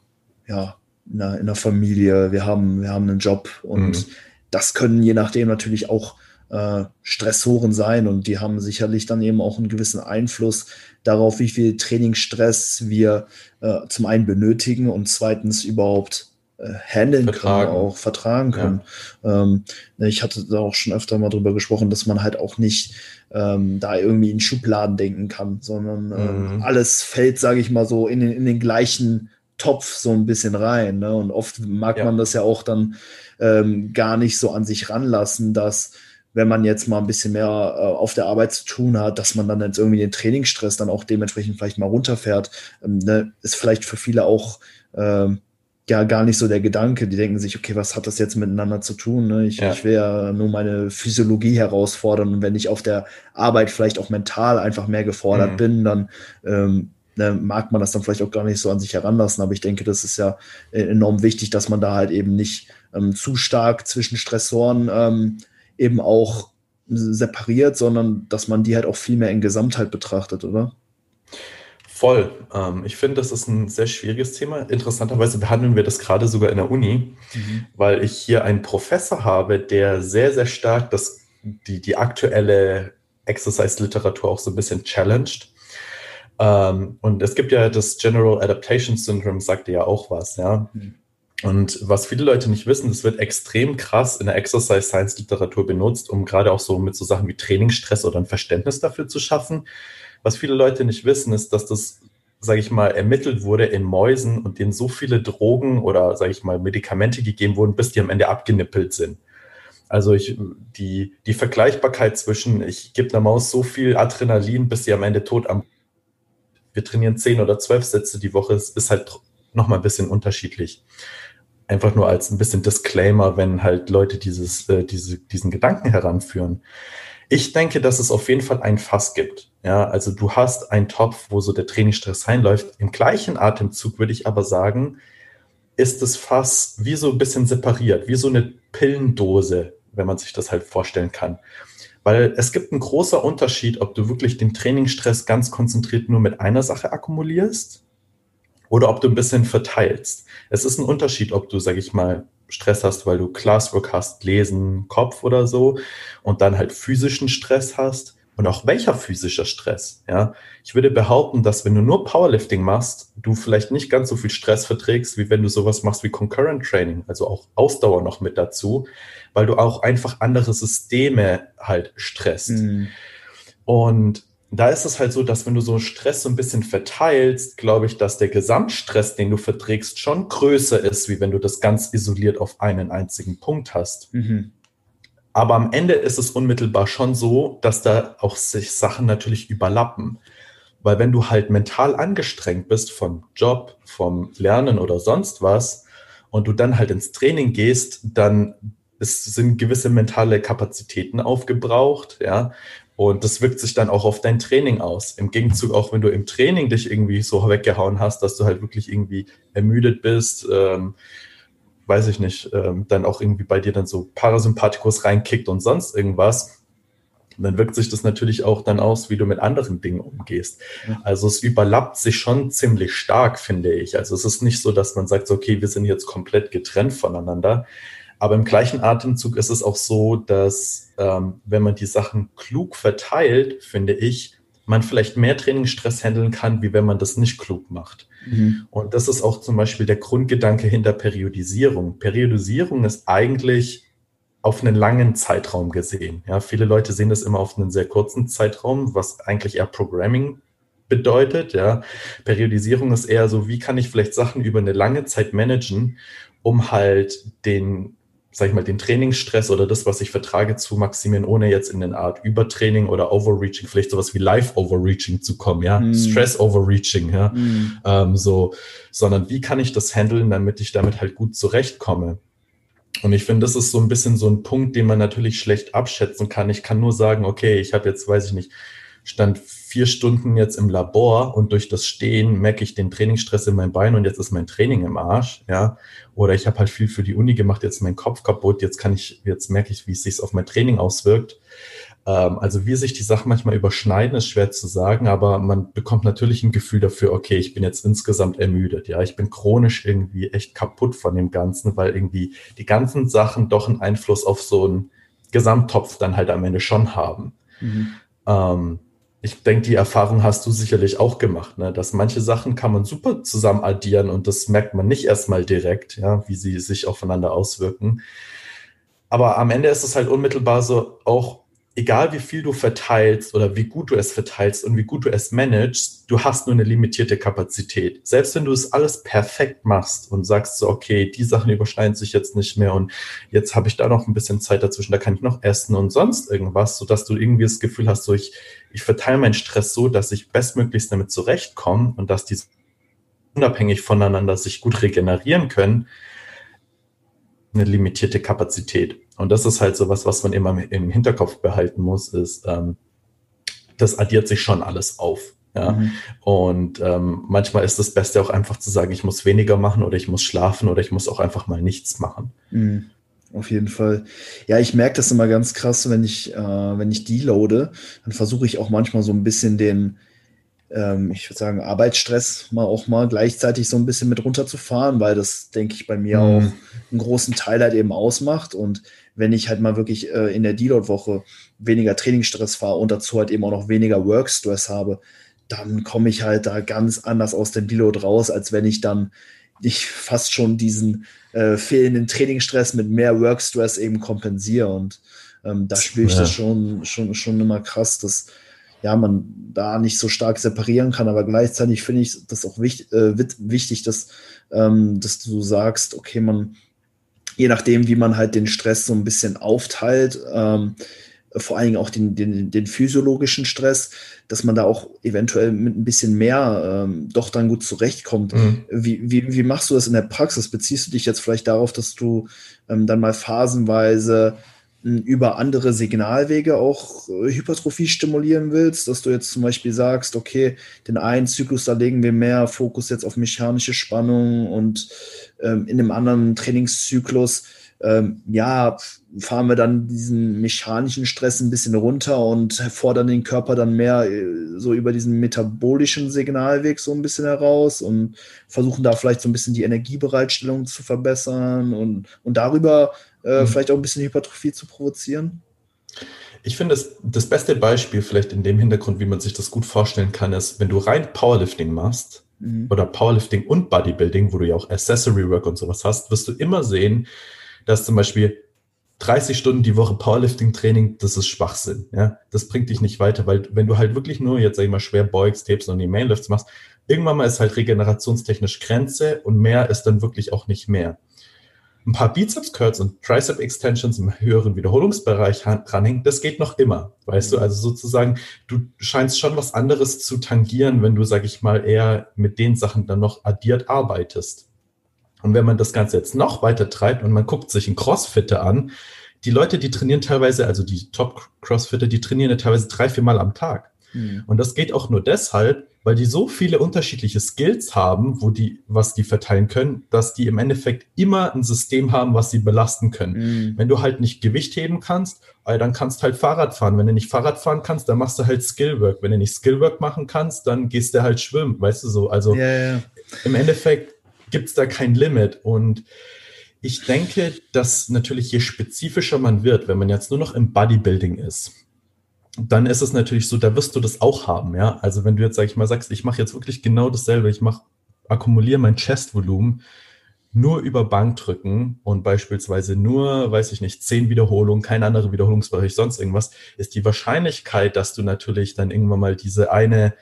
ja, in, einer, in einer Familie. Wir haben, wir haben einen Job und mhm. das können je nachdem natürlich auch äh, Stressoren sein und die haben sicherlich dann eben auch einen gewissen Einfluss darauf, wie viel Trainingsstress wir äh, zum einen benötigen und zweitens überhaupt äh, handeln können, auch vertragen können. Ja. Ähm, ne, ich hatte da auch schon öfter mal drüber gesprochen, dass man halt auch nicht ähm, da irgendwie in Schubladen denken kann, sondern ähm, mhm. alles fällt, sage ich mal so, in den, in den gleichen Topf so ein bisschen rein. Ne? Und oft mag ja. man das ja auch dann ähm, gar nicht so an sich ranlassen, dass wenn man jetzt mal ein bisschen mehr äh, auf der Arbeit zu tun hat, dass man dann jetzt irgendwie den Trainingsstress dann auch dementsprechend vielleicht mal runterfährt, ähm, ne? ist vielleicht für viele auch ähm, ja gar nicht so der Gedanke. Die denken sich, okay, was hat das jetzt miteinander zu tun? Ne? Ich, ja. ich will ja nur meine Physiologie herausfordern und wenn ich auf der Arbeit vielleicht auch mental einfach mehr gefordert mhm. bin, dann ähm, ne, mag man das dann vielleicht auch gar nicht so an sich heranlassen. Aber ich denke, das ist ja äh, enorm wichtig, dass man da halt eben nicht ähm, zu stark zwischen Stressoren ähm, eben auch separiert, sondern dass man die halt auch viel mehr in Gesamtheit betrachtet, oder? Voll. Ähm, ich finde, das ist ein sehr schwieriges Thema. Interessanterweise behandeln wir das gerade sogar in der Uni, mhm. weil ich hier einen Professor habe, der sehr, sehr stark das, die, die aktuelle Exercise-Literatur auch so ein bisschen challenged. Ähm, und es gibt ja das General Adaptation Syndrome, sagt ja auch was, ja. Mhm. Und was viele Leute nicht wissen, das wird extrem krass in der Exercise Science Literatur benutzt, um gerade auch so mit so Sachen wie Trainingsstress oder ein Verständnis dafür zu schaffen. Was viele Leute nicht wissen, ist, dass das, sage ich mal, ermittelt wurde in Mäusen und denen so viele Drogen oder, sage ich mal, Medikamente gegeben wurden, bis die am Ende abgenippelt sind. Also ich, die, die Vergleichbarkeit zwischen, ich gebe einer Maus so viel Adrenalin, bis sie am Ende tot am. Wir trainieren zehn oder zwölf Sätze die Woche, ist, ist halt nochmal ein bisschen unterschiedlich. Einfach nur als ein bisschen Disclaimer, wenn halt Leute dieses, äh, diese, diesen Gedanken heranführen. Ich denke, dass es auf jeden Fall ein Fass gibt. Ja, also du hast einen Topf, wo so der Trainingsstress reinläuft. Im gleichen Atemzug würde ich aber sagen, ist das Fass wie so ein bisschen separiert, wie so eine Pillendose, wenn man sich das halt vorstellen kann. Weil es gibt einen großen Unterschied, ob du wirklich den Trainingsstress ganz konzentriert nur mit einer Sache akkumulierst oder ob du ein bisschen verteilst. Es ist ein Unterschied, ob du, sag ich mal, Stress hast, weil du Classwork hast, Lesen, Kopf oder so und dann halt physischen Stress hast und auch welcher physischer Stress. Ja, ich würde behaupten, dass wenn du nur Powerlifting machst, du vielleicht nicht ganz so viel Stress verträgst, wie wenn du sowas machst wie Concurrent Training, also auch Ausdauer noch mit dazu, weil du auch einfach andere Systeme halt stresst. Mhm. Und da ist es halt so, dass wenn du so Stress so ein bisschen verteilst, glaube ich, dass der Gesamtstress, den du verträgst, schon größer ist, wie wenn du das ganz isoliert auf einen einzigen Punkt hast. Mhm. Aber am Ende ist es unmittelbar schon so, dass da auch sich Sachen natürlich überlappen. Weil wenn du halt mental angestrengt bist vom Job, vom Lernen oder sonst was und du dann halt ins Training gehst, dann ist, sind gewisse mentale Kapazitäten aufgebraucht, ja. Und das wirkt sich dann auch auf dein Training aus. Im Gegenzug auch, wenn du im Training dich irgendwie so weggehauen hast, dass du halt wirklich irgendwie ermüdet bist, ähm, weiß ich nicht, ähm, dann auch irgendwie bei dir dann so Parasympathikus reinkickt und sonst irgendwas, dann wirkt sich das natürlich auch dann aus, wie du mit anderen Dingen umgehst. Also es überlappt sich schon ziemlich stark, finde ich. Also es ist nicht so, dass man sagt, okay, wir sind jetzt komplett getrennt voneinander. Aber im gleichen Atemzug ist es auch so, dass ähm, wenn man die Sachen klug verteilt, finde ich, man vielleicht mehr Trainingsstress handeln kann, wie wenn man das nicht klug macht. Mhm. Und das ist auch zum Beispiel der Grundgedanke hinter Periodisierung. Periodisierung ist eigentlich auf einen langen Zeitraum gesehen. Ja, viele Leute sehen das immer auf einen sehr kurzen Zeitraum, was eigentlich eher Programming bedeutet. Ja, Periodisierung ist eher so, wie kann ich vielleicht Sachen über eine lange Zeit managen, um halt den sag ich mal, den Trainingsstress oder das, was ich vertrage, zu maximieren, ohne jetzt in eine Art Übertraining oder Overreaching, vielleicht sowas wie Life-Overreaching zu kommen, ja, mm. Stress-Overreaching, ja, mm. ähm, so, sondern wie kann ich das handeln, damit ich damit halt gut zurechtkomme? Und ich finde, das ist so ein bisschen so ein Punkt, den man natürlich schlecht abschätzen kann. Ich kann nur sagen, okay, ich habe jetzt, weiß ich nicht, stand vier Stunden jetzt im Labor und durch das Stehen merke ich den Trainingsstress in meinem Bein und jetzt ist mein Training im Arsch, ja. Oder ich habe halt viel für die Uni gemacht, jetzt ist mein Kopf kaputt, jetzt kann ich, jetzt merke ich, wie es sich auf mein Training auswirkt. Ähm, also wie sich die Sachen manchmal überschneiden, ist schwer zu sagen, aber man bekommt natürlich ein Gefühl dafür, okay, ich bin jetzt insgesamt ermüdet, ja. Ich bin chronisch irgendwie echt kaputt von dem Ganzen, weil irgendwie die ganzen Sachen doch einen Einfluss auf so einen Gesamttopf dann halt am Ende schon haben. Mhm. Ähm, ich denke, die Erfahrung hast du sicherlich auch gemacht, ne? dass manche Sachen kann man super zusammen addieren und das merkt man nicht erstmal direkt, ja, wie sie sich aufeinander auswirken. Aber am Ende ist es halt unmittelbar so auch egal wie viel du verteilst oder wie gut du es verteilst und wie gut du es managst, du hast nur eine limitierte Kapazität. Selbst wenn du es alles perfekt machst und sagst so, okay, die Sachen überschneiden sich jetzt nicht mehr und jetzt habe ich da noch ein bisschen Zeit dazwischen, da kann ich noch essen und sonst irgendwas, sodass du irgendwie das Gefühl hast, so ich, ich verteile meinen Stress so, dass ich bestmöglichst damit zurechtkomme und dass die unabhängig voneinander sich gut regenerieren können, eine limitierte Kapazität. Und das ist halt so was, was man immer im Hinterkopf behalten muss, ist, ähm, das addiert sich schon alles auf. Ja? Mhm. Und ähm, manchmal ist das Beste auch einfach zu sagen, ich muss weniger machen oder ich muss schlafen oder ich muss auch einfach mal nichts machen. Mhm. Auf jeden Fall. Ja, ich merke das immer ganz krass, wenn ich, äh, wenn ich deloade, dann versuche ich auch manchmal so ein bisschen den, ähm, ich würde sagen, Arbeitsstress mal auch mal gleichzeitig so ein bisschen mit runterzufahren, weil das, denke ich, bei mir mhm. auch einen großen Teil halt eben ausmacht. Und wenn ich halt mal wirklich äh, in der Deload-Woche weniger Trainingsstress fahre und dazu halt eben auch noch weniger Workstress habe, dann komme ich halt da ganz anders aus dem Deload raus, als wenn ich dann ich fast schon diesen äh, fehlenden Trainingsstress mit mehr Workstress eben kompensiere. Und ähm, da spüre ich ja. das schon, schon, schon immer krass, dass ja, man da nicht so stark separieren kann, aber gleichzeitig finde ich das auch wichtig, äh, wichtig dass, ähm, dass du sagst, okay, man, je nachdem, wie man halt den Stress so ein bisschen aufteilt, ähm, vor allen Dingen auch den, den, den physiologischen Stress, dass man da auch eventuell mit ein bisschen mehr ähm, doch dann gut zurechtkommt. Mhm. Wie, wie, wie machst du das in der Praxis? Beziehst du dich jetzt vielleicht darauf, dass du ähm, dann mal phasenweise über andere Signalwege auch äh, Hypertrophie stimulieren willst, dass du jetzt zum Beispiel sagst, okay, den einen Zyklus, da legen wir mehr Fokus jetzt auf mechanische Spannung und ähm, in dem anderen Trainingszyklus, ähm, ja, fahren wir dann diesen mechanischen Stress ein bisschen runter und fordern den Körper dann mehr äh, so über diesen metabolischen Signalweg so ein bisschen heraus und versuchen da vielleicht so ein bisschen die Energiebereitstellung zu verbessern und, und darüber äh, mhm. vielleicht auch ein bisschen Hypertrophie zu provozieren? Ich finde, das, das beste Beispiel vielleicht in dem Hintergrund, wie man sich das gut vorstellen kann, ist, wenn du rein Powerlifting machst mhm. oder Powerlifting und Bodybuilding, wo du ja auch Accessory Work und sowas hast, wirst du immer sehen, dass zum Beispiel 30 Stunden die Woche Powerlifting-Training, das ist Schwachsinn. Ja? Das bringt dich nicht weiter, weil wenn du halt wirklich nur jetzt, sag ich mal, schwer beugst, Tapes und die Mainlifts machst, irgendwann mal ist halt regenerationstechnisch Grenze und mehr ist dann wirklich auch nicht mehr. Ein paar Bizeps-Curls und Tricep-Extensions im höheren Wiederholungsbereich ranhängen, das geht noch immer. Weißt du, also sozusagen, du scheinst schon was anderes zu tangieren, wenn du, sag ich mal, eher mit den Sachen dann noch addiert arbeitest. Und wenn man das Ganze jetzt noch weiter treibt und man guckt sich einen Crossfitter an, die Leute, die trainieren teilweise, also die Top-Crossfitter, die trainieren ja teilweise drei, vier Mal am Tag. Mhm. Und das geht auch nur deshalb, weil die so viele unterschiedliche Skills haben, wo die, was die verteilen können, dass die im Endeffekt immer ein System haben, was sie belasten können. Mhm. Wenn du halt nicht Gewicht heben kannst, dann kannst du halt Fahrrad fahren. Wenn du nicht Fahrrad fahren kannst, dann machst du halt Skillwork. Wenn du nicht Skillwork machen kannst, dann gehst du halt schwimmen, weißt du so. Also ja, ja. im Endeffekt gibt es da kein Limit. Und ich denke, dass natürlich je spezifischer man wird, wenn man jetzt nur noch im Bodybuilding ist, dann ist es natürlich so, da wirst du das auch haben, ja. Also wenn du jetzt, sag ich mal, sagst, ich mache jetzt wirklich genau dasselbe, ich mache, akkumuliere mein Chestvolumen nur über Bankdrücken und beispielsweise nur, weiß ich nicht, zehn Wiederholungen, kein anderer Wiederholungsbereich, sonst irgendwas, ist die Wahrscheinlichkeit, dass du natürlich dann irgendwann mal diese eine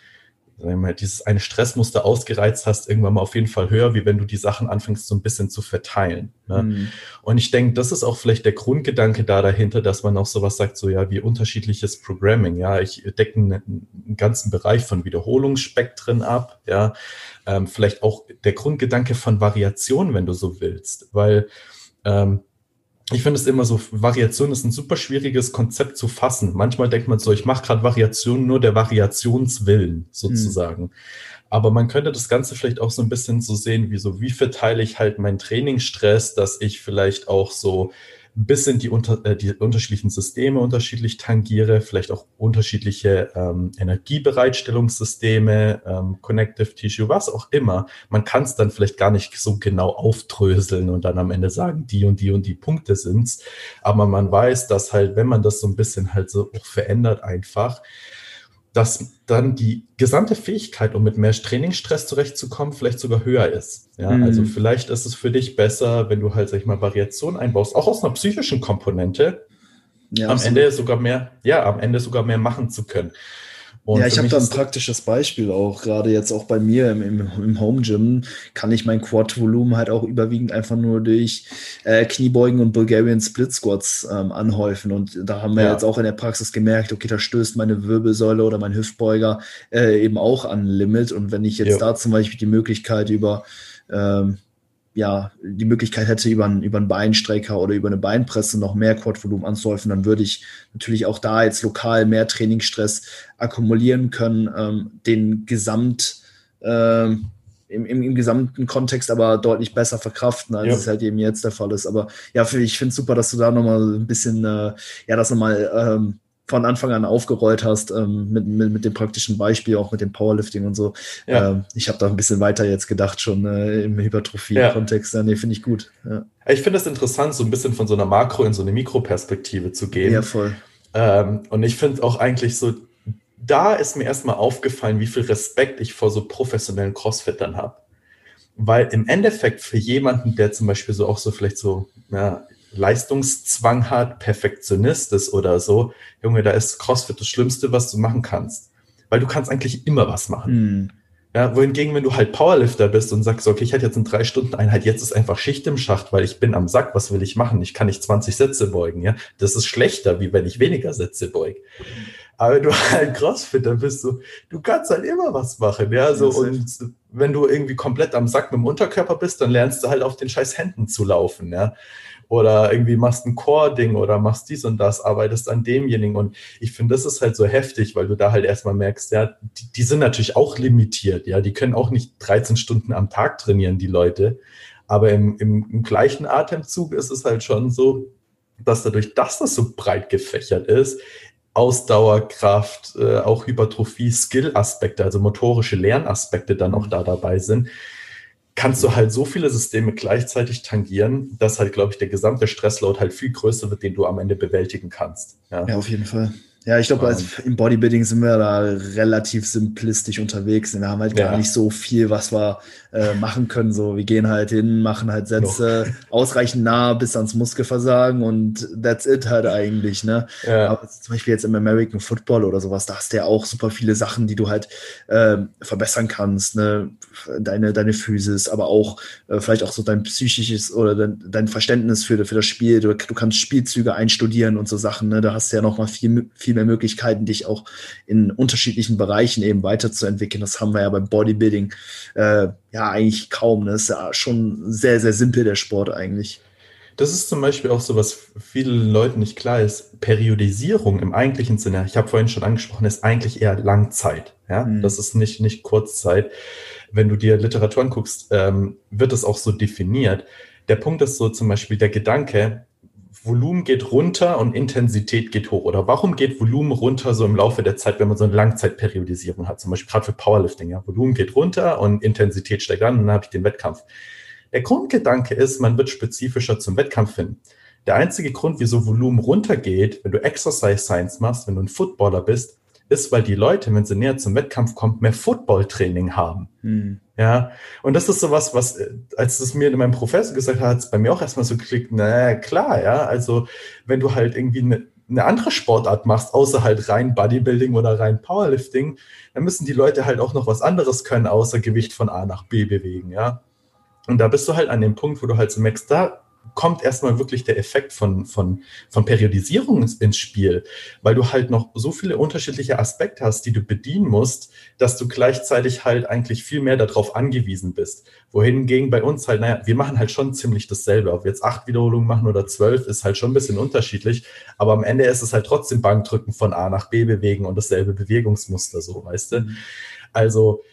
dieses eine Stressmuster ausgereizt hast, irgendwann mal auf jeden Fall höher, wie wenn du die Sachen anfängst, so ein bisschen zu verteilen. Ne? Mhm. Und ich denke, das ist auch vielleicht der Grundgedanke da dahinter, dass man auch sowas sagt, so ja, wie unterschiedliches Programming. Ja, ich decke einen, einen ganzen Bereich von Wiederholungsspektren ab. Ja, ähm, vielleicht auch der Grundgedanke von Variation, wenn du so willst, weil ähm, ich finde es immer so, Variation ist ein super schwieriges Konzept zu fassen. Manchmal denkt man so, ich mache gerade Variation nur der Variationswillen sozusagen. Mhm. Aber man könnte das Ganze vielleicht auch so ein bisschen so sehen, wie so, wie verteile ich halt meinen Trainingsstress, dass ich vielleicht auch so bis in die, unter, äh, die unterschiedlichen Systeme unterschiedlich tangiere, vielleicht auch unterschiedliche ähm, Energiebereitstellungssysteme, ähm, Connective Tissue, was auch immer. Man kann es dann vielleicht gar nicht so genau aufdröseln und dann am Ende sagen, die und die und die Punkte sind's. Aber man weiß, dass halt, wenn man das so ein bisschen halt so verändert einfach, dass dann die gesamte Fähigkeit, um mit mehr Trainingsstress zurechtzukommen, vielleicht sogar höher ist. Ja, mhm. also vielleicht ist es für dich besser, wenn du halt, sag ich mal, Variation einbaust, auch aus einer psychischen Komponente, ja, am absolut. Ende sogar mehr, ja, am Ende sogar mehr machen zu können. Und ja, ich habe da ein praktisches Beispiel auch, gerade jetzt auch bei mir im, im, im Home Gym kann ich mein Quad-Volumen halt auch überwiegend einfach nur durch äh, Kniebeugen und Bulgarian Split Squats ähm, anhäufen. Und da haben wir ja. jetzt auch in der Praxis gemerkt, okay, da stößt meine Wirbelsäule oder mein Hüftbeuger äh, eben auch an Limit. Und wenn ich jetzt ja. da zum Beispiel die Möglichkeit über ähm, ja, die Möglichkeit hätte, über, einen, über einen Beinstrecker oder über eine Beinpresse noch mehr Quadvolumen anzuhäufen, dann würde ich natürlich auch da jetzt lokal mehr Trainingsstress akkumulieren können, ähm, den Gesamt, äh, im, im, im, gesamten Kontext aber deutlich besser verkraften, als ja. es halt eben jetzt der Fall ist. Aber ja, ich finde es super, dass du da nochmal ein bisschen, äh, ja, das nochmal ähm, von Anfang an aufgerollt hast, ähm, mit, mit, mit dem praktischen Beispiel, auch mit dem Powerlifting und so. Ja. Ähm, ich habe da ein bisschen weiter jetzt gedacht, schon äh, im Hypertrophie-Kontext. Ja. Nee, finde ich gut. Ja. Ich finde es interessant, so ein bisschen von so einer Makro- in so eine Mikroperspektive zu gehen. Ja, voll. Ähm, und ich finde auch eigentlich so, da ist mir erstmal aufgefallen, wie viel Respekt ich vor so professionellen Crossfittern habe. Weil im Endeffekt für jemanden, der zum Beispiel so auch so vielleicht so, ja, Leistungszwang hat, Perfektionist ist oder so, Junge, da ist CrossFit das Schlimmste, was du machen kannst. Weil du kannst eigentlich immer was machen. Mhm. Ja, wohingegen, wenn du halt Powerlifter bist und sagst, okay, ich hatte jetzt eine drei Stunden Einheit, jetzt ist einfach Schicht im Schacht, weil ich bin am Sack, was will ich machen? Ich kann nicht 20 Sätze beugen, ja. Das ist schlechter, wie wenn ich weniger Sätze beug. Aber wenn du halt Crossfitter bist, du, du kannst halt immer was machen, ja, so. und wenn du irgendwie komplett am Sack mit dem Unterkörper bist, dann lernst du halt auf den scheiß Händen zu laufen, ja oder irgendwie machst ein Core-Ding oder machst dies und das, arbeitest an demjenigen. Und ich finde, das ist halt so heftig, weil du da halt erstmal merkst, ja, die, die, sind natürlich auch limitiert, ja, die können auch nicht 13 Stunden am Tag trainieren, die Leute. Aber im, im, im gleichen Atemzug ist es halt schon so, dass dadurch, dass das so breit gefächert ist, Ausdauerkraft, äh, auch Hypertrophie, Skill-Aspekte, also motorische Lernaspekte dann auch da dabei sind, kannst du halt so viele Systeme gleichzeitig tangieren, dass halt, glaube ich, der gesamte Stressload halt viel größer wird, den du am Ende bewältigen kannst. Ja, ja auf jeden Fall. Ja, ich glaube, also im Bodybuilding sind wir da relativ simplistisch unterwegs. Wir haben halt gar ja. nicht so viel, was wir äh, machen können. So, wir gehen halt hin, machen halt Sätze no. ausreichend nah bis ans Muskelversagen und that's it halt eigentlich. Ne? Ja. Aber zum Beispiel jetzt im American Football oder sowas, da hast du ja auch super viele Sachen, die du halt äh, verbessern kannst. Ne? Deine, deine Physis, aber auch äh, vielleicht auch so dein psychisches oder dein, dein Verständnis für, für das Spiel. Du, du kannst Spielzüge einstudieren und so Sachen. Ne? Da hast du ja noch mal viel, viel viel mehr Möglichkeiten, dich auch in unterschiedlichen Bereichen eben weiterzuentwickeln. Das haben wir ja beim Bodybuilding äh, ja eigentlich kaum. Das ist ja schon sehr, sehr simpel, der Sport eigentlich. Das ist zum Beispiel auch so, was vielen Leuten nicht klar ist. Periodisierung im eigentlichen Sinne, ich habe vorhin schon angesprochen, ist eigentlich eher Langzeit. Ja? Mhm. Das ist nicht, nicht Kurzzeit. Wenn du dir Literatur anguckst, ähm, wird es auch so definiert. Der Punkt ist so zum Beispiel der Gedanke, Volumen geht runter und Intensität geht hoch. Oder warum geht Volumen runter so im Laufe der Zeit, wenn man so eine Langzeitperiodisierung hat? Zum Beispiel gerade für Powerlifting. Ja? Volumen geht runter und Intensität steigt an und dann habe ich den Wettkampf. Der Grundgedanke ist, man wird spezifischer zum Wettkampf hin. Der einzige Grund, wieso Volumen runtergeht, wenn du Exercise Science machst, wenn du ein Footballer bist, ist, weil die Leute, wenn sie näher zum Wettkampf kommen, mehr Football-Training haben. Hm. Ja, und das ist so was, was, äh, als es mir mein Professor gesagt hat, hat es bei mir auch erstmal so geklickt, na klar, ja, also wenn du halt irgendwie eine, eine andere Sportart machst, außer halt rein Bodybuilding oder rein Powerlifting, dann müssen die Leute halt auch noch was anderes können, außer Gewicht von A nach B bewegen, ja. Und da bist du halt an dem Punkt, wo du halt so merkst, da kommt erstmal wirklich der Effekt von, von, von Periodisierung ins, ins, Spiel, weil du halt noch so viele unterschiedliche Aspekte hast, die du bedienen musst, dass du gleichzeitig halt eigentlich viel mehr darauf angewiesen bist. Wohingegen bei uns halt, naja, wir machen halt schon ziemlich dasselbe. Ob wir jetzt acht Wiederholungen machen oder zwölf, ist halt schon ein bisschen unterschiedlich, aber am Ende ist es halt trotzdem Bankdrücken von A nach B bewegen und dasselbe Bewegungsmuster, so, weißt du? Mhm. Also,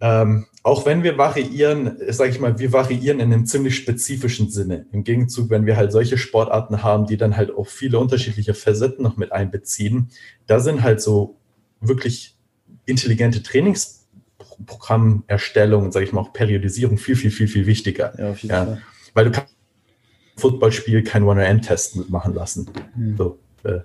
ähm, auch wenn wir variieren, sage ich mal, wir variieren in einem ziemlich spezifischen Sinne. Im Gegenzug, wenn wir halt solche Sportarten haben, die dann halt auch viele unterschiedliche Facetten noch mit einbeziehen, da sind halt so wirklich intelligente Trainingsprogrammerstellung, sage ich mal, auch Periodisierung viel, viel, viel, viel wichtiger. Ja, ja. Weil du kannst Footballspiel kein One-End-Test mitmachen lassen. Hm. So, äh,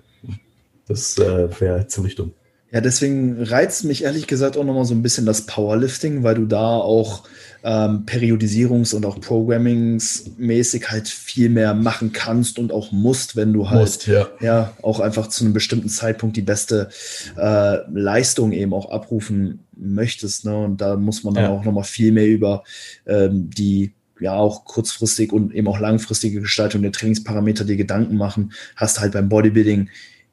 das äh, wäre ziemlich dumm. Ja, deswegen reizt mich ehrlich gesagt auch nochmal so ein bisschen das Powerlifting, weil du da auch ähm, Periodisierungs- und auch Programmingsmäßig halt viel mehr machen kannst und auch musst, wenn du halt musst, ja. ja. auch einfach zu einem bestimmten Zeitpunkt die beste äh, Leistung eben auch abrufen möchtest. Ne? Und da muss man dann ja. auch nochmal viel mehr über ähm, die ja auch kurzfristig und eben auch langfristige Gestaltung der Trainingsparameter dir Gedanken machen, hast halt beim Bodybuilding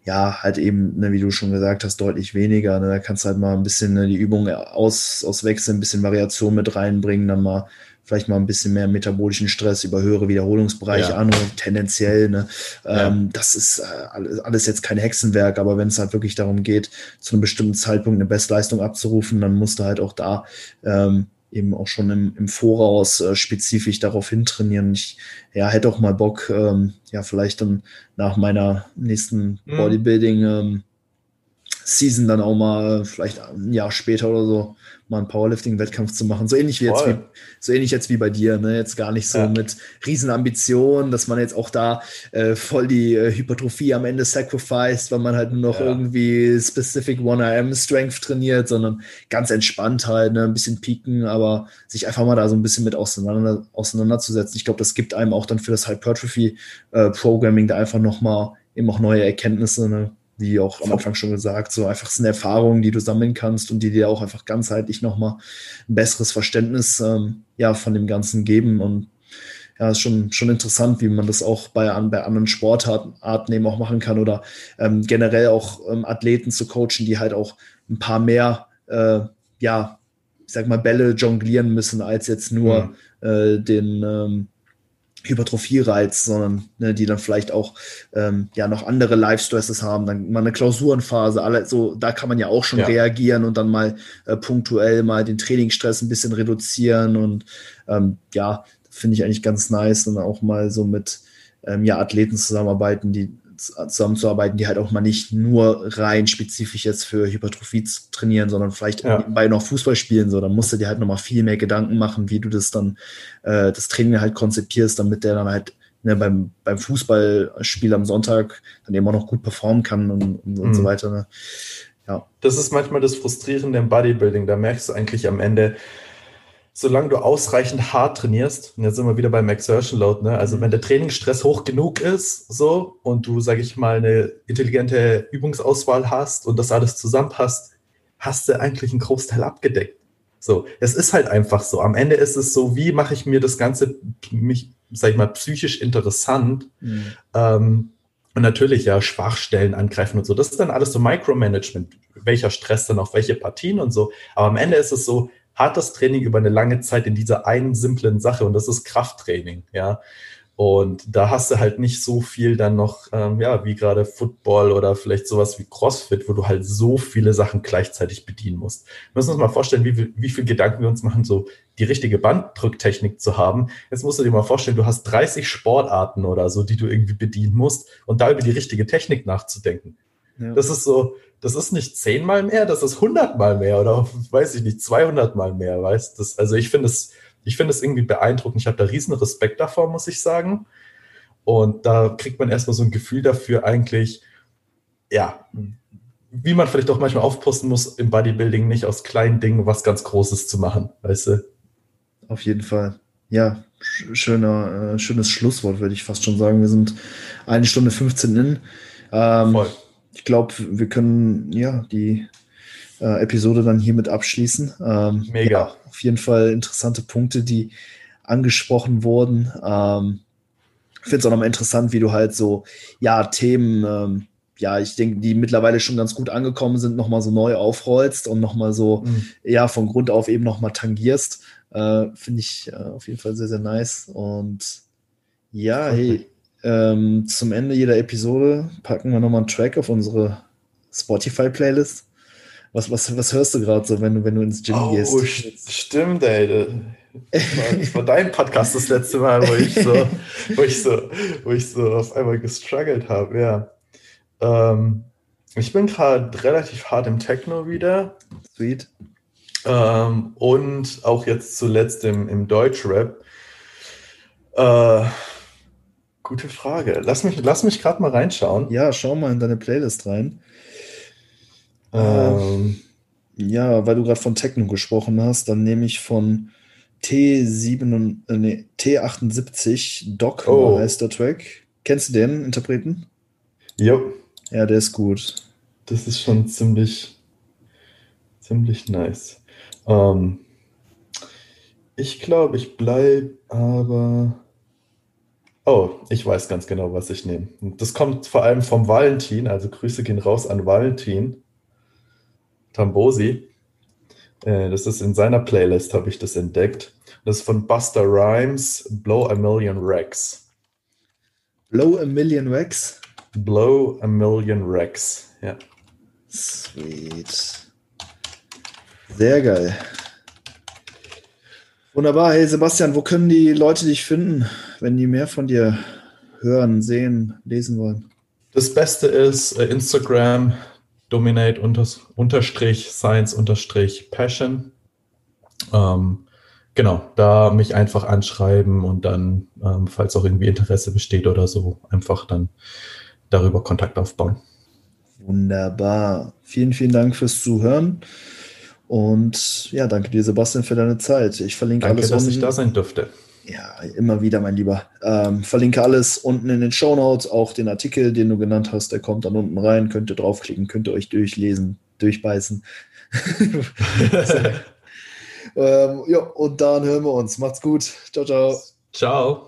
ja, halt eben, ne, wie du schon gesagt hast, deutlich weniger. Ne? Da kannst du halt mal ein bisschen ne, die Übung aus, auswechseln, ein bisschen Variation mit reinbringen, dann mal vielleicht mal ein bisschen mehr metabolischen Stress über höhere Wiederholungsbereiche ja. an und tendenziell, ne, ja. ähm, das ist äh, alles jetzt kein Hexenwerk, aber wenn es halt wirklich darum geht, zu einem bestimmten Zeitpunkt eine Bestleistung abzurufen, dann musst du halt auch da ähm, eben auch schon im, im Voraus äh, spezifisch darauf hintrainieren. Ich ja, hätte auch mal Bock, ähm, ja, vielleicht dann nach meiner nächsten mhm. Bodybuilding ähm, Season dann auch mal, vielleicht ein Jahr später oder so, mal einen Powerlifting-Wettkampf zu machen. So ähnlich wie jetzt, wie, so ähnlich jetzt wie bei dir, ne? Jetzt gar nicht so ja. mit Riesenambitionen, dass man jetzt auch da äh, voll die äh, Hypertrophie am Ende sacrificed, weil man halt nur noch ja. irgendwie Specific 1RM Strength trainiert, sondern ganz entspannt halt, ne? Ein bisschen pieken, aber sich einfach mal da so ein bisschen mit auseinander, auseinanderzusetzen. Ich glaube, das gibt einem auch dann für das Hypertrophy äh, Programming da einfach nochmal eben auch neue Erkenntnisse, ne? Wie auch am Anfang schon gesagt, so einfach eine Erfahrung, die du sammeln kannst und die dir auch einfach ganzheitlich nochmal ein besseres Verständnis ähm, ja, von dem Ganzen geben. Und ja, ist schon, schon interessant, wie man das auch bei, an, bei anderen Sportarten eben auch machen kann oder ähm, generell auch ähm, Athleten zu coachen, die halt auch ein paar mehr, äh, ja, ich sag mal, Bälle jonglieren müssen, als jetzt nur mhm. äh, den, ähm, Hypertrophie-Reiz, sondern ne, die dann vielleicht auch ähm, ja noch andere Live-Stresses haben, dann mal eine Klausurenphase, alle, so, da kann man ja auch schon ja. reagieren und dann mal äh, punktuell mal den Trainingsstress ein bisschen reduzieren und ähm, ja, finde ich eigentlich ganz nice und auch mal so mit ähm, ja, Athleten zusammenarbeiten, die zusammenzuarbeiten, die halt auch mal nicht nur rein spezifisch jetzt für Hypertrophie trainieren, sondern vielleicht ja. nebenbei noch Fußball spielen. So, dann musst du dir halt nochmal viel mehr Gedanken machen, wie du das dann, äh, das Training halt konzipierst, damit der dann halt ne, beim, beim Fußballspiel am Sonntag dann eben auch noch gut performen kann und, und, und so mhm. weiter. Ne? Ja. Das ist manchmal das Frustrierende im Bodybuilding. Da merkst du eigentlich am Ende, solange du ausreichend hart trainierst, und jetzt sind wir wieder beim Exertion Load, ne? Also mhm. wenn der Trainingsstress hoch genug ist, so, und du, sag ich mal, eine intelligente Übungsauswahl hast und das alles zusammenpasst, hast du eigentlich einen Großteil abgedeckt. So, es ist halt einfach so. Am Ende ist es so, wie mache ich mir das Ganze, mich, sag ich mal, psychisch interessant? Mhm. Ähm, und natürlich ja Schwachstellen angreifen und so. Das ist dann alles so Micromanagement. Welcher Stress dann auf welche Partien und so. Aber am Ende ist es so, hartes Training über eine lange Zeit in dieser einen simplen Sache und das ist Krafttraining, ja. Und da hast du halt nicht so viel dann noch, ähm, ja, wie gerade Football oder vielleicht sowas wie CrossFit, wo du halt so viele Sachen gleichzeitig bedienen musst. Wir müssen uns mal vorstellen, wie, wie viel Gedanken wir uns machen, so die richtige Banddrücktechnik zu haben. Jetzt musst du dir mal vorstellen, du hast 30 Sportarten oder so, die du irgendwie bedienen musst und da über die richtige Technik nachzudenken. Ja. Das ist so, das ist nicht zehnmal mehr, das ist hundertmal mehr oder weiß ich nicht, 200 mal mehr, weißt du? Also ich finde es, ich finde es irgendwie beeindruckend. Ich habe da riesen Respekt davor, muss ich sagen. Und da kriegt man erstmal so ein Gefühl dafür eigentlich, ja, wie man vielleicht auch manchmal aufposten muss im Bodybuilding, nicht aus kleinen Dingen was ganz Großes zu machen, weißt du? Auf jeden Fall. Ja, schöner, äh, schönes Schlusswort, würde ich fast schon sagen. Wir sind eine Stunde 15 in. Ähm, Voll. Ich glaube, wir können ja die äh, Episode dann hiermit abschließen. Ähm, Mega. Ja, auf jeden Fall interessante Punkte, die angesprochen wurden. Ähm, ich finde es auch nochmal interessant, wie du halt so, ja, Themen, ähm, ja, ich denke, die mittlerweile schon ganz gut angekommen sind, nochmal so neu aufrollst und nochmal so, mhm. ja, von Grund auf eben nochmal tangierst. Äh, finde ich äh, auf jeden Fall sehr, sehr nice. Und ja, hey, ähm, zum Ende jeder Episode packen wir nochmal einen Track auf unsere Spotify-Playlist. Was, was, was hörst du gerade so, wenn du, wenn du ins Gym oh, gehst? Oh, stimmt, ey. Das war, das war dein Podcast das letzte Mal, wo ich so, wo ich so, wo ich so auf einmal gestruggelt habe, ja. Ähm, ich bin gerade relativ hart im Techno wieder. Sweet. Ähm, und auch jetzt zuletzt im, im Deutschrap. Äh, gute Frage. Lass mich, lass mich gerade mal reinschauen. Ja, schau mal in deine Playlist rein. Ähm, ja, weil du gerade von Techno gesprochen hast, dann nehme ich von T7, äh, nee, T78 Doc oh. heißt der Track. Kennst du den Interpreten? Ja. Ja, der ist gut. Das ist schon ziemlich, ziemlich nice. Ähm, ich glaube, ich bleibe aber. Oh, ich weiß ganz genau, was ich nehme. Das kommt vor allem vom Valentin, also Grüße gehen raus an Valentin. Tambosi. Äh, das ist in seiner Playlist, habe ich das entdeckt. Das ist von Buster Rhymes, Blow a Million Rex. Blow a Million Rex? Blow a Million Rex, ja. Sweet. Sehr geil. Wunderbar. Hey Sebastian, wo können die Leute dich finden, wenn die mehr von dir hören, sehen, lesen wollen? Das Beste ist äh, Instagram, Dominate unters, unterstrich Science unterstrich Passion. Ähm, genau, da mich einfach anschreiben und dann, ähm, falls auch irgendwie Interesse besteht oder so, einfach dann darüber Kontakt aufbauen. Wunderbar. Vielen, vielen Dank fürs Zuhören. Und ja, danke dir, Sebastian, für deine Zeit. Ich verlinke danke, alles. dass ich da sein dürfte. Ja, immer wieder, mein Lieber. Ähm, verlinke alles unten in den Show Notes, auch den Artikel, den du genannt hast, der kommt dann unten rein. Könnt ihr draufklicken, könnt ihr euch durchlesen, durchbeißen. ähm, ja, und dann hören wir uns. Macht's gut. Ciao, ciao. Ciao.